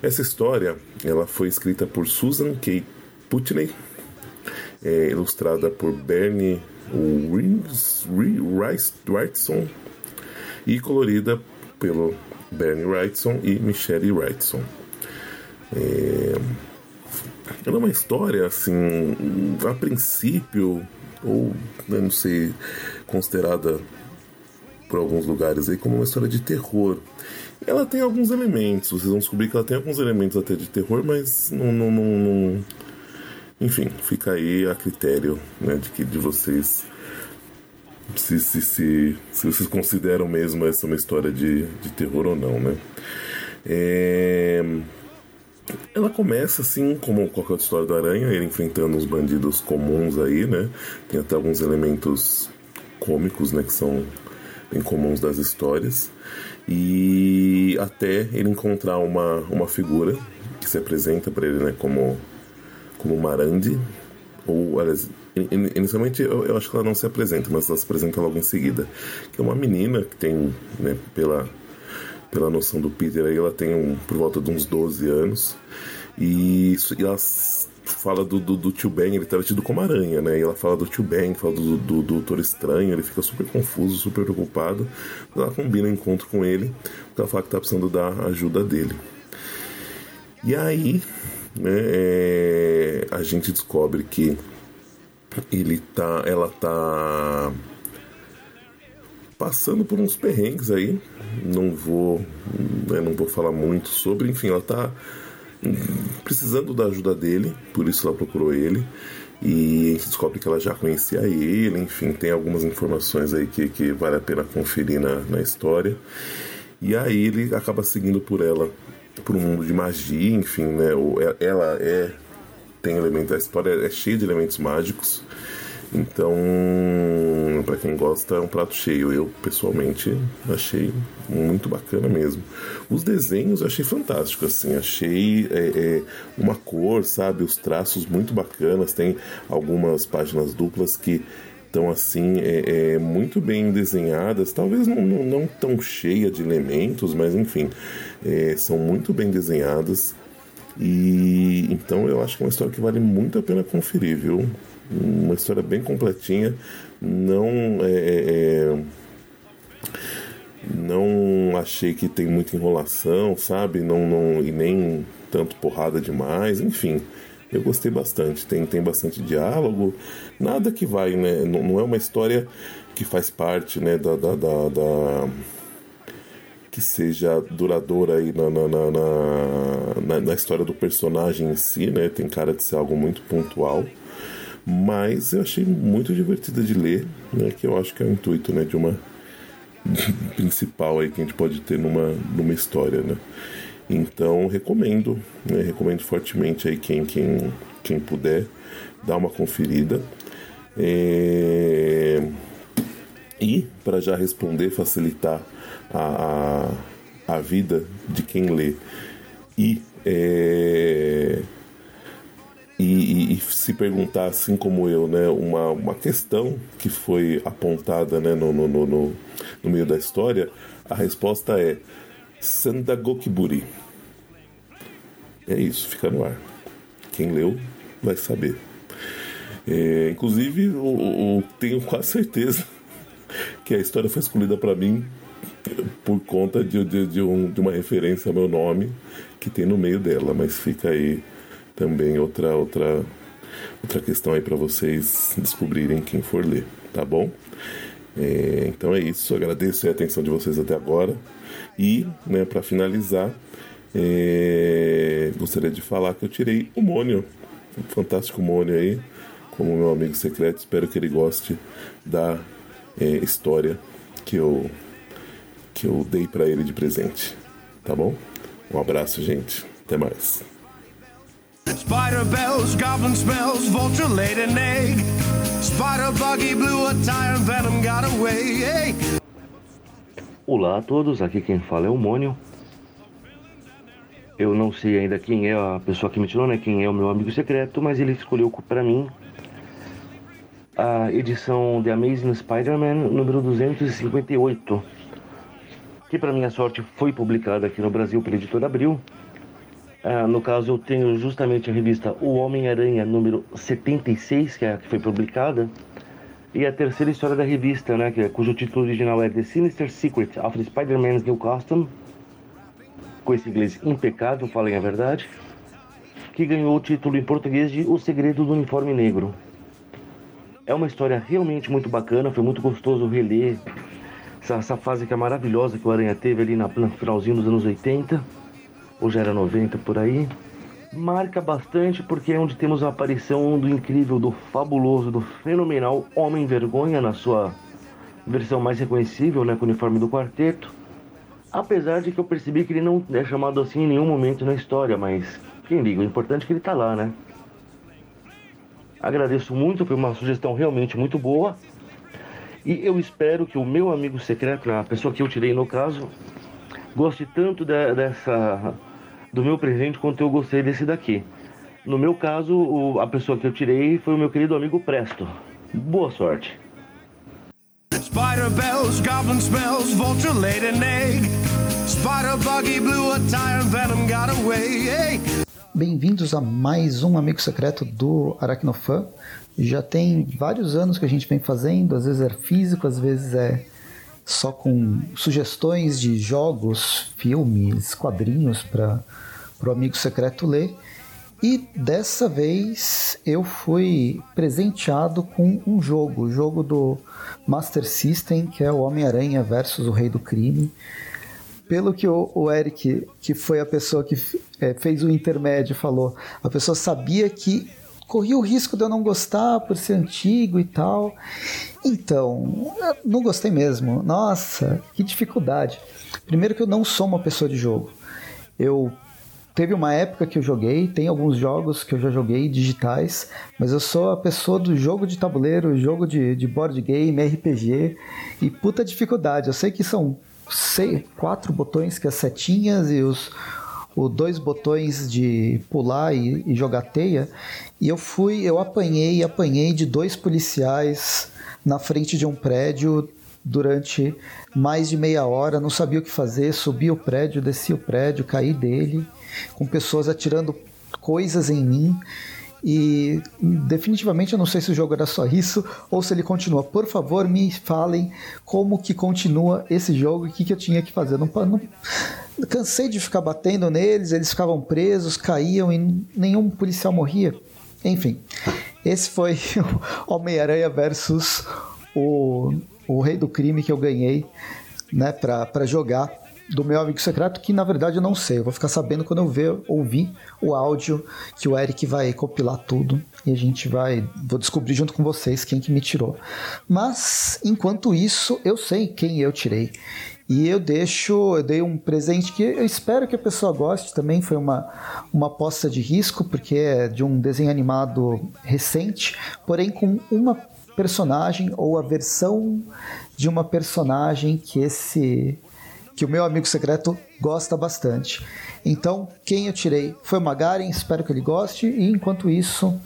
Essa história ela foi escrita por Susan K. Putney, é, ilustrada por Bernie Wrightson e colorida pelo Bernie Wrightson e Michelle Wrightson. É, é uma história assim, a princípio ou né, não sei, considerada por alguns lugares aí como uma história de terror. Ela tem alguns elementos, vocês vão descobrir que ela tem alguns elementos até de terror, mas não, não, não, não... enfim, fica aí a critério né, de que de vocês se, se, se, se vocês consideram mesmo essa uma história de, de terror ou não, né? É... Ela começa assim, como qualquer história do Aranha, ele enfrentando os bandidos comuns aí, né? Tem até alguns elementos cômicos, né? Que são bem comuns das histórias. E até ele encontrar uma, uma figura que se apresenta para ele, né? Como, como Marandi. Ou, aliás, inicialmente eu, eu, acho que ela não se apresenta, mas ela se apresenta logo em seguida. Que é uma menina que tem, né? Pela pela noção do Peter aí, ela tem um, por volta de uns 12 anos. E, e ela fala do, do, do, tio Ben, ele tá vestido como aranha, né? E ela fala do tio Ben, fala do, do, do Doutor Estranho, ele fica super confuso, super preocupado. Ela combina o um encontro com ele, ela fala que tá precisando da ajuda dele. E aí, né, é, a gente descobre que ele tá, ela tá passando por uns perrengues aí. Não vou, né, não vou falar muito sobre. Enfim, ela tá precisando da ajuda dele, por isso ela procurou ele. E a gente descobre que ela já conhecia ele, enfim, tem algumas informações aí que, que vale a pena conferir na, na história. E aí ele acaba seguindo por ela, por um mundo de magia, enfim, né? Ela é. Tem elementos, a história é cheia de elementos mágicos. Então, para quem gosta, é um prato cheio. Eu, pessoalmente, achei muito bacana mesmo. Os desenhos eu achei fantástico, assim. Achei é, é, uma cor, sabe? Os traços muito bacanas. Tem algumas páginas duplas que estão, assim, é, é, muito bem desenhadas. Talvez não, não, não, tão cheia de elementos, mas, enfim, é, são muito bem desenhadas. E então eu acho que é uma história que vale muito a pena conferir, viu? uma história bem completinha, não é, é, é, não achei que tem muita enrolação, sabe? Não, não e nem tanto porrada demais, enfim, eu gostei bastante. Tem, tem bastante diálogo, nada que vai, né? Não, não é uma história que faz parte, né, da, da, da, da que seja duradoura aí na na, na, na, história do personagem em si, né? Tem cara de ser algo muito pontual. Mas eu achei muito divertida de ler, né? Que eu acho que é o intuito, né? De uma [laughs] principal aí que a gente pode ter numa, numa história, né? Então recomendo, né? recomendo fortemente aí quem, quem, quem puder dar uma conferida. É... E para já responder, facilitar a, a, a, vida de quem lê e, é... e, e, e, se perguntar, assim como eu, né, uma, uma questão que foi apontada né, no, no, no, no meio da história, a resposta é Sandagokiburi. É isso, fica no ar. Quem leu vai saber. É, inclusive, eu, tenho quase certeza [laughs] que a história foi escolhida para mim por conta de, de, de, um, de, uma referência ao meu nome que tem no meio dela, mas fica aí também outra outra outra questão aí para vocês descobrirem quem for ler, tá bom? É, então é isso, agradeço a atenção de vocês até agora. E, né, para finalizar, é, gostaria de falar que eu tirei o Mônio, um fantástico Mônio aí, como meu amigo secreto. Espero que ele goste da é, história que eu, que eu dei para ele de presente. Tá bom? Um abraço, gente. Até mais. Spider bells, goblin smells, vulture laid an egg. Spider buggy blew a tire and venom got away. Olá a todos, aqui quem fala é o Mônio. Eu não sei ainda quem é a pessoa que me tirou, né? Quem é o meu amigo secreto, mas ele escolheu para mim a edição The Amazing Spider-Man número 258, que para minha sorte foi publicada aqui no Brasil pela editora Abril. Ah, no caso, eu tenho justamente a revista O Homem-Aranha número 76, que é que foi publicada e a terceira história da revista, né, que, é, cujo título original é The Sinister Secret of Spider-Man's New Costume, com esse inglês impecável, falem a verdade, que ganhou o título em português de O Segredo do Uniforme Negro. É uma história realmente muito bacana, foi muito gostoso reler essa, essa fase que é maravilhosa que o Aranha teve ali na, no finalzinho dos anos 80, ou já era 90 por aí marca bastante porque é onde temos a aparição do incrível, do fabuloso, do fenomenal Homem Vergonha na sua versão mais reconhecível, né, com o uniforme do quarteto. Apesar de que eu percebi que ele não é chamado assim em nenhum momento na história, mas quem liga, o importante é que ele tá lá, né? Agradeço muito, foi uma sugestão realmente muito boa. E eu espero que o meu amigo secreto, a pessoa que eu tirei no caso, goste tanto de, dessa do meu presente quanto eu gostei desse daqui. No meu caso, o, a pessoa que eu tirei foi o meu querido amigo Presto. Boa sorte. Spider bells, goblin smells, vulture laid an egg. Spider buggy blew a tire and venom got away. Bem-vindos a mais um amigo secreto do Aracnofan. Já tem vários anos que a gente vem fazendo, às vezes é físico, às vezes é só com sugestões de jogos, filmes, quadrinhos para o amigo secreto ler. E dessa vez eu fui presenteado com um jogo, o jogo do Master System, que é o Homem-Aranha versus o Rei do Crime. Pelo que o, Eric, que foi a pessoa que é, fez o intermédio, falou, a pessoa sabia que corria o risco de eu não gostar por ser antigo e tal. Então, não gostei mesmo. Nossa, que dificuldade. Primeiro que eu não sou uma pessoa de jogo. Eu teve uma época que eu joguei, tem alguns jogos que eu já joguei digitais, mas eu sou a pessoa do jogo de tabuleiro, jogo de, de board game, RPG e puta dificuldade. Eu sei que são seis, quatro botões que as setinhas e os, os dois botões de pular e, e jogar teia. E eu fui, eu apanhei, apanhei de dois policiais na frente de um prédio durante mais de meia hora, não sabia o que fazer, subi o prédio, desci o prédio, caí dele, com pessoas atirando coisas em mim. E definitivamente eu não sei se o jogo era só isso ou se ele continua. Por favor, me falem como que continua esse jogo e o que, que eu tinha que fazer. Não, não, cansei de ficar batendo neles, eles ficavam presos, caíam e nenhum policial morria. Enfim, esse foi o [laughs] Homem-Aranha versus o, o Rei do Crime que eu ganhei né, para jogar do meu amigo secreto, que na verdade eu não sei. Eu vou ficar sabendo quando eu ver, ouvir o áudio que o Eric vai compilar tudo e a gente vai. Vou descobrir junto com vocês quem que me tirou. Mas, enquanto isso, eu sei quem eu tirei. E eu deixo, eu dei um presente que eu espero que a pessoa goste também. Foi uma, uma aposta de risco, porque é de um desenho animado recente, porém com uma personagem ou a versão de uma personagem que esse que o meu amigo secreto gosta bastante. Então, quem eu tirei foi o Magaren, espero que ele goste. E enquanto isso,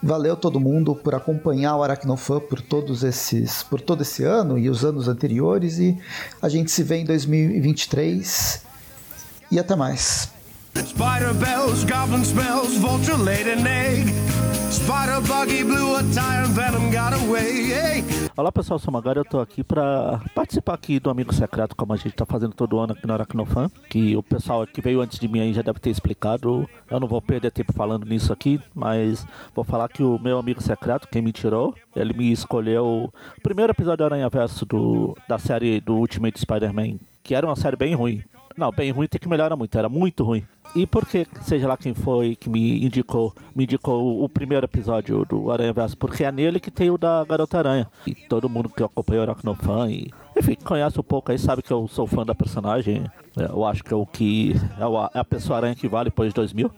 valeu todo mundo por acompanhar o Aracnofan por todos esses, por todo esse ano e os anos anteriores. E a gente se vê em 2023. E até mais. Spider bells, goblin vulture laid an egg. Olá pessoal, sou Magari, eu tô aqui para participar aqui do Amigo Secreto, como a gente tá fazendo todo ano aqui no Aracnofan, que o pessoal que veio antes de mim aí já deve ter explicado. Eu não vou perder tempo falando nisso aqui, mas vou falar que o meu amigo secreto, quem me tirou, ele me escolheu o primeiro episódio do Aranha Verso do, da série do Ultimate Spider-Man, que era uma série bem ruim. Não, bem ruim tem que melhorar muito, era muito ruim. E por que, seja lá quem foi que me indicou, me indicou o primeiro episódio do Aranha Verso? Porque é nele que tem o da Garota Aranha. E todo mundo que acompanha o Aracnofan e. Enfim, conhece um pouco aí, sabe que eu sou fã da personagem. Eu acho que é o que. É a pessoa aranha que vale depois de 2000.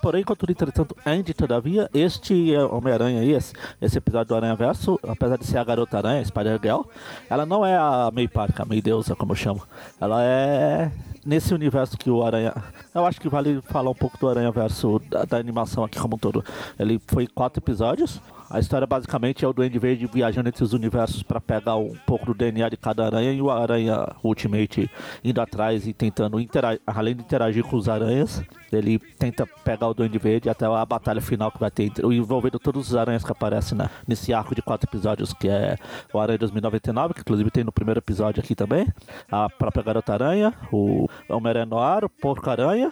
Porém, contudo, entretanto, ainda todavia, este Homem-Aranha aí, esse, esse, episódio do Aranha Verso, apesar de ser a Garota Aranha, Spider-Girl, ela não é a May Parker, a May Deusa, como eu chamo. Ela é nesse universo que o Aranha. Eu acho que vale falar um pouco do Aranha Verso da, da animação aqui como um todo. Ele foi quatro episódios. A história basicamente é o Duende Verde viajando entre os universos para pegar um pouco do DNA de cada aranha e o Aranha Ultimate indo atrás e tentando interagir, além de interagir com os aranhas, ele tenta pegar o Duende Verde até a batalha final que vai ter envolvendo todos os aranhas que aparecem né, nesse arco de quatro episódios que é o Aranha 2099, que inclusive tem no primeiro episódio aqui também, a própria Garota Aranha, o Homem-Aranha Noir, o Porco Aranha,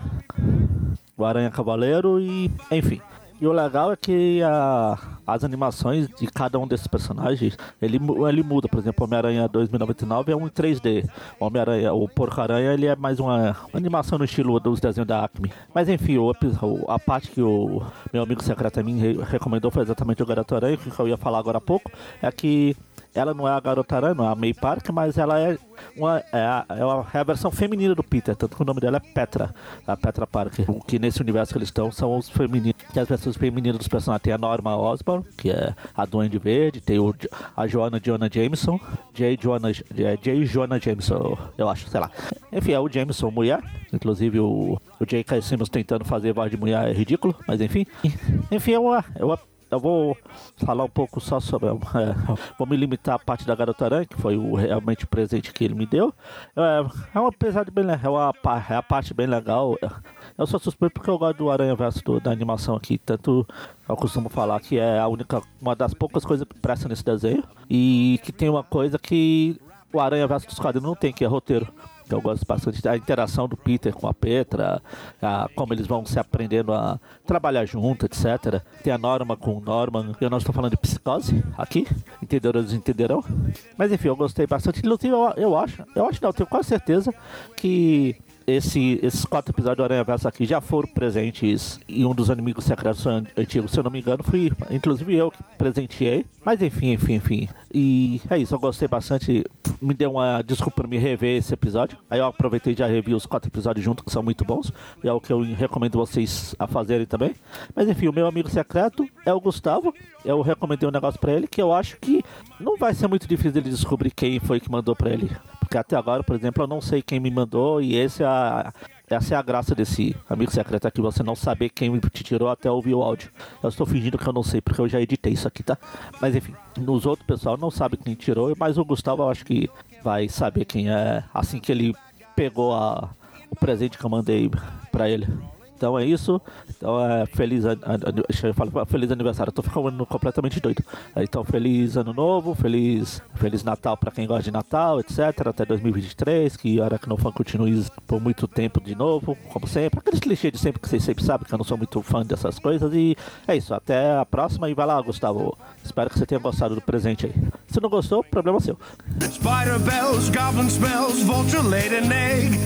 o Aranha Cavaleiro e enfim. E o legal é que a, as animações de cada um desses personagens, ele, ele muda. Por exemplo, Homem-Aranha 2099 é um em 3D. Homem-Aranha, o Porco-Aranha, ele é mais uma animação no estilo dos desenhos da Acme. Mas enfim, o, a parte que o meu amigo secreto a mim recomendou foi exatamente o Garoto Aranha, que eu ia falar agora há pouco, é que ela não é a garota aranha, não é a May Park, mas ela é uma, é a, é, a, é a versão feminina do Peter, tanto que o nome dela é Petra, a Petra Parker. Que nesse universo que eles estão são os femininos, que as versões femininas dos personagens tem a Norma Osborn, que é a Duende Verde, tem o, a Joana Jonah Jameson, J. Jonah, J. Jonah Jameson, eu acho, sei lá. Enfim, é o Jameson mulher, inclusive o, o J.K. Simmons tentando fazer voz de mulher é ridículo, mas enfim. Enfim, é uma, é uma eu vou falar um pouco só sobre. É, [laughs] vou me limitar à parte da Garota Aranha, que foi o realmente presente que ele me deu. É, é uma pesada bem legal, é, uma, é a parte bem legal. Eu sou suspeito porque eu gosto do Aranha Verso do, da animação aqui. Tanto eu costumo falar que é a única, uma das poucas coisas que presta nesse desenho. E que tem uma coisa que o Aranha Verso dos quadrinhos não tem, que é roteiro. Eu gosto bastante da interação do Peter com a Petra, a, como eles vão se aprendendo a trabalhar junto, etc. Tem a Norma com o Norman. Eu não estou falando de psicose aqui, entendedores entenderão. Mas enfim, eu gostei bastante. Inclusive, eu, eu acho, eu acho não, tenho quase certeza que esse, esses quatro episódios do Aranha Verso aqui já foram presentes em um dos inimigos secretos antigos, se eu não me engano, fui inclusive eu que presenteei. Mas enfim, enfim, enfim. E é isso, eu gostei bastante. Me deu uma desculpa por me rever esse episódio. Aí eu aproveitei e já revi os quatro episódios juntos, que são muito bons. E é o que eu recomendo vocês a fazerem também. Mas enfim, o meu amigo secreto é o Gustavo. Eu recomendei um negócio pra ele que eu acho que não vai ser muito difícil ele descobrir quem foi que mandou pra ele. Porque até agora, por exemplo, eu não sei quem me mandou e esse é a, essa é a graça desse amigo secreto aqui, você não saber quem te tirou até ouvir o áudio. Eu estou fingindo que eu não sei, porque eu já editei isso aqui, tá? Mas enfim, nos outros pessoal não sabe quem tirou, mas o Gustavo eu acho que vai saber quem é assim que ele pegou a, o presente que eu mandei pra ele. Então é isso. Então é feliz, an- eu falar, feliz aniversário. Eu tô ficando completamente doido. Então feliz ano novo, feliz, feliz Natal pra quem gosta de Natal, etc. Até 2023, que a Aracnofan continue por muito tempo de novo, como sempre. Aqueles clichês de sempre que vocês sempre sabem que eu não sou muito fã dessas coisas. E é isso. Até a próxima e vai lá, Gustavo. Espero que você tenha gostado do presente aí. Se não gostou, problema seu. Spider bells, goblin smells, vulture laid an egg.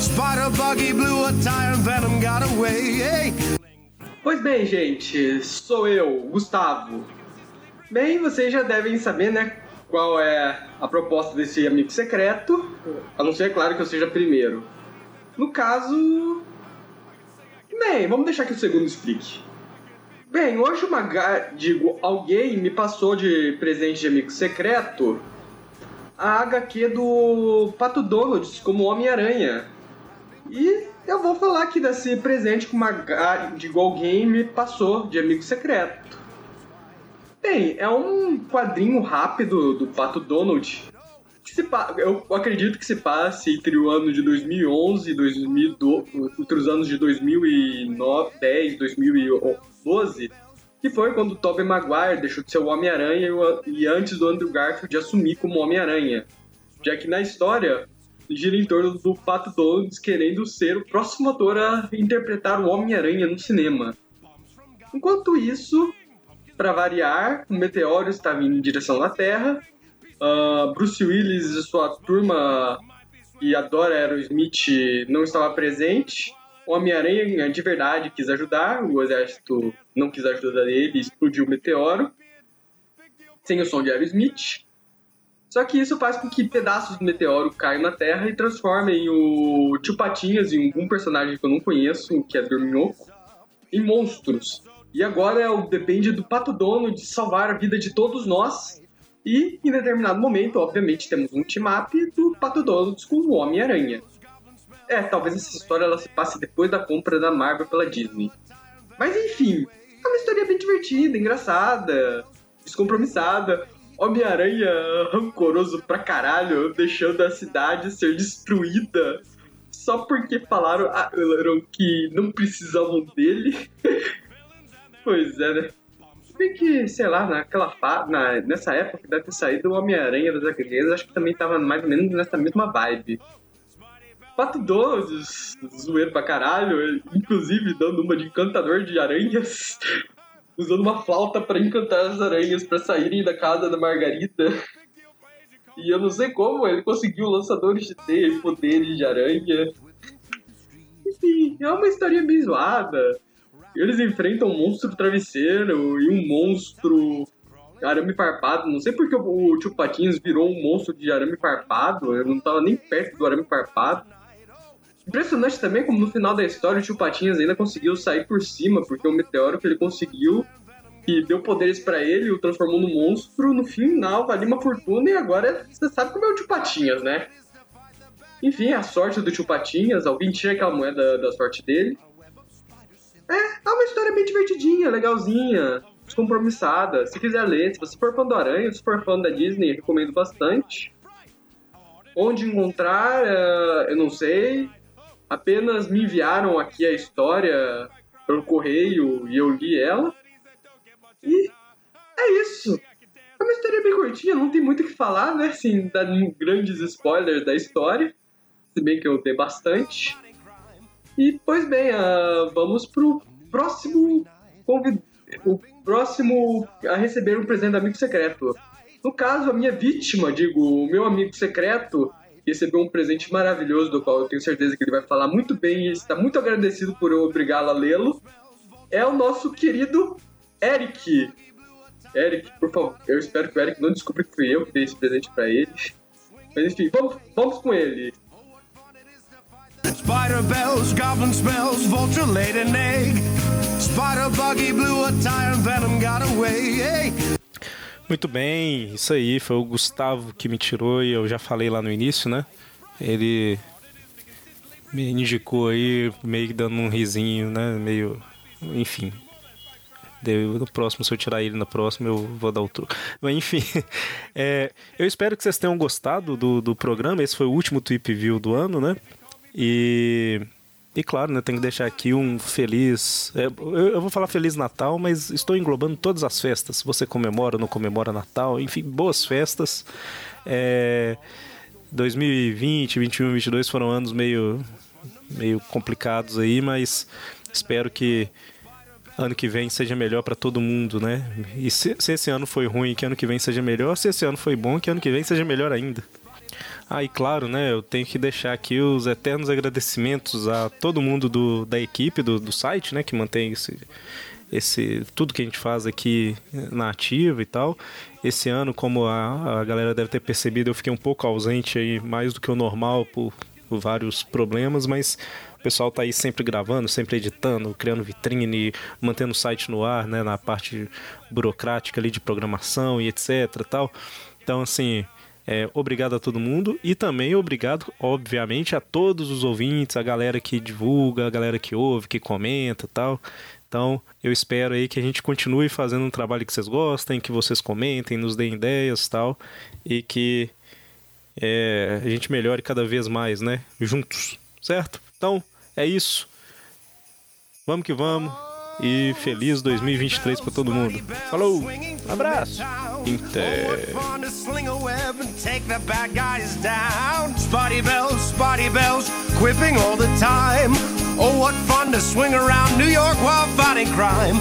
Spider buggy blew a tire, venom got away. Pois bem, gente, sou eu, Gustavo. Bem, vocês já devem saber, né, qual é a proposta desse amigo secreto, a não ser, claro, que eu seja primeiro. No caso. Bem, vamos deixar que o segundo explique. Bem, hoje uma digo, alguém me passou de presente de amigo secreto a HQ do Pato Donald como Homem-Aranha. E eu vou falar aqui desse presente que uma ga- digo, alguém me passou de amigo secreto. Bem, é um quadrinho rápido do Pato Donald. Eu acredito que se passe entre o ano de 2011 e 2012, entre os anos de 2009, 10, 2012, que foi quando o Tobey Maguire deixou de ser o Homem-Aranha e antes do Andrew Garfield assumir como Homem-Aranha. Já que na história gira em torno do Pato Donald querendo ser o próximo ator a interpretar o Homem-Aranha no cinema. Enquanto isso, para variar, um meteoro estava em direção à Terra. ah, Bruce Willis e sua turma que adora Aerosmith não estava presente. O Homem-Aranha de verdade quis ajudar, o exército não quis ajudar ele explodiu o meteoro. Sem o som de Aerosmith. Só que isso faz com que pedaços do meteoro caiam na Terra e transformem o Tio Patinhas e um personagem que eu não conheço, que é Dorminhoco, em monstros. E agora é depende do Pato Dono de salvar a vida de todos nós. E, em determinado momento, obviamente, temos um team-up do Pato Donald com o Homem-Aranha. É, talvez essa história ela se passe depois da compra da Marvel pela Disney. Mas enfim, é uma história bem divertida, engraçada, descompromissada. Homem-Aranha rancoroso pra caralho, deixando a cidade ser destruída só porque falaram, ah, que não precisavam dele. [laughs] pois é, né? Se bem que, sei lá, naquela fa na, nessa época deve ter saído o Homem-Aranha das HQs, acho que também tava mais ou menos nessa mesma vibe. Pato Donald, zoeiro pra caralho, inclusive dando uma de encantador de aranhas, [laughs] usando uma flauta pra encantar as aranhas pra saírem da casa da Margarida. E eu não sei como ele conseguiu lançadores de teia poderes de aranha. Enfim, é uma historinha bem zoada. Eles enfrentam um monstro travesseiro e um monstro arame farpado. Não sei porque o Tio Patinhas virou um monstro de arame farpado. Eu não tava nem perto do arame farpado. Impressionante também como no final da história o Tio Patinhas ainda conseguiu sair por cima, porque o meteoro que ele conseguiu, que deu poderes pra ele, o transformou num monstro, no final valia uma fortuna e agora você sabe como é o Tio Patinhas, né? Enfim, a sorte do Tio Patinhas, alguém tinha aquela moeda da sorte dele. É, é uma história bem divertidinha, legalzinha, descompromissada. Se quiser ler, se você for fã do Aranha, se for fã da Disney, recomendo bastante. Onde encontrar, eh, eu não sei. Apenas me enviaram aqui a história pelo correio e eu li ela. E é isso. É uma história bem curtinha, não tem muito o que falar, né? Assim, dar grandes spoilers da história. Se bem que eu dei bastante. E, pois bem, ah, vamos pro próximo convid... o próximo a receber um presente do amigo secreto. No caso, a minha vítima, digo, o meu amigo secreto, recebeu um presente maravilhoso, do qual eu tenho certeza que ele vai falar muito bem e está muito agradecido por eu obrigá-lo a lê-lo. É o nosso querido Eric. Eric, por favor, eu espero que o Eric não descubra que fui eu que dei esse presente pra ele. Mas enfim, vamos, vamos com ele. Spider bells, goblin smells, vulture laid an egg. Spider buggy blew a tire, venom got away. Hey. Muito bem, isso aí, foi o Gustavo que me tirou e eu já falei lá no início, né? Ele me indicou aí, meio que dando um risinho, né? Meio. Enfim. No próximo, se eu tirar ele na próxima, eu vou dar o truque. [laughs] Mas enfim, [laughs] é, eu espero que vocês tenham gostado do, do programa. Esse foi o último Tweep View do ano, né? E E claro, né, tem que deixar aqui um feliz. é, eu, eu vou falar feliz Natal, mas estou englobando todas as festas. Você comemora ou não comemora Natal, enfim, boas festas. É, 2020, 21, 22 foram anos meio, meio complicados aí, mas espero que ano que vem seja melhor para todo mundo, né? E se, se esse ano foi ruim, que ano que vem seja melhor. Se esse ano foi bom, que ano que vem seja melhor ainda. Ah, e claro, né? Eu tenho que deixar aqui os eternos agradecimentos a todo mundo do, da equipe do, do site, né? Que mantém esse, esse tudo que a gente faz aqui na ativa e tal. Esse ano, como a, a galera deve ter percebido, eu fiquei um pouco ausente aí, mais do que o normal por, por vários problemas, mas o pessoal tá aí sempre gravando, sempre editando, criando vitrine, mantendo o site no ar, né, na parte burocrática ali de programação e etc, tal. Então, assim, é, obrigado a todo mundo e também obrigado, obviamente, a todos os ouvintes, a galera que divulga, a galera que ouve, que comenta tal. Então, eu espero aí que a gente continue fazendo um trabalho que vocês gostem, que vocês comentem, nos deem ideias tal, e que é, a gente melhore cada vez mais, né? Juntos, certo? Então, é isso. Vamos que vamos. E feliz 2023 para todo mundo. Falou! Abraço! Inter. Oh, what fun to swing around New York while fighting crime.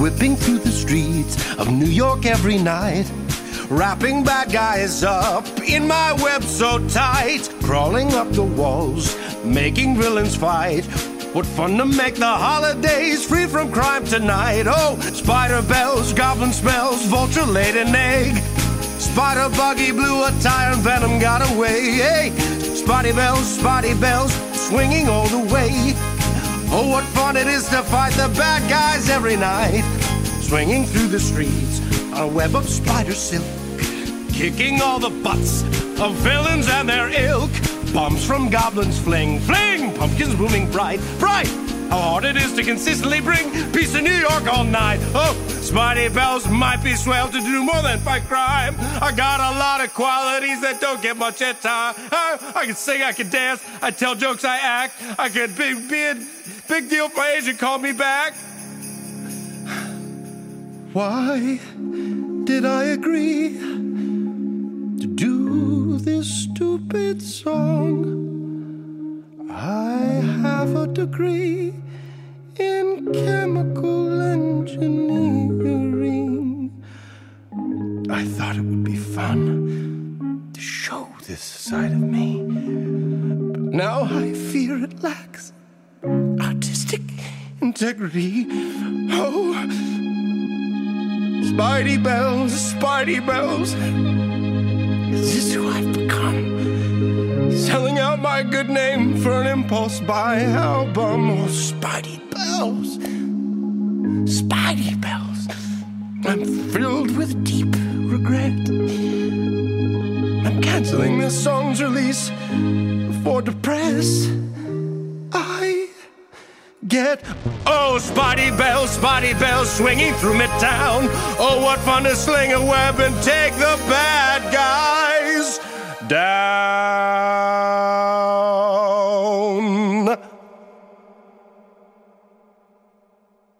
Whipping through the streets of New York every night. Wrapping bad guys up in my web so tight. Crawling up the walls, making villains fight. What fun to make the holidays free from crime tonight. Oh, spider bells, goblin smells, vulture laid an egg. Spider buggy blew a tire and venom got away. Hey, spotty bells, spotty bells, swinging all the way. Oh, what fun it is to fight the bad guys every night. Swinging through the streets on a web of spider silk. Kicking all the butts of villains and their ilk. Bombs from goblins fling, fling, pumpkins blooming bright, bright. How hard it is to consistently bring peace to New York all night. Oh, Spidey Bells might be swell to do more than fight crime. I got a lot of qualities that don't get much at time. I, oh, I can sing, I can dance, I tell jokes, I act. I could be, be a big deal for agent, call me back. [sighs] Why did I agree stupid song? I have a degree in chemical engineering. I thought it would be fun to show this side of me. But now I fear it lacks artistic integrity. Oh, Spidey bells, Spidey bells. Is this who I've become? Selling out my good name for an impulse buy album. Oh, Spidey bells, Spidey bells. I'm filled with deep regret. I'm canceling this song's release before the press. I get oh spotty Bell, spotty Bell, swinging through midtown. Oh, what fun to sling a web and take the bad guys down.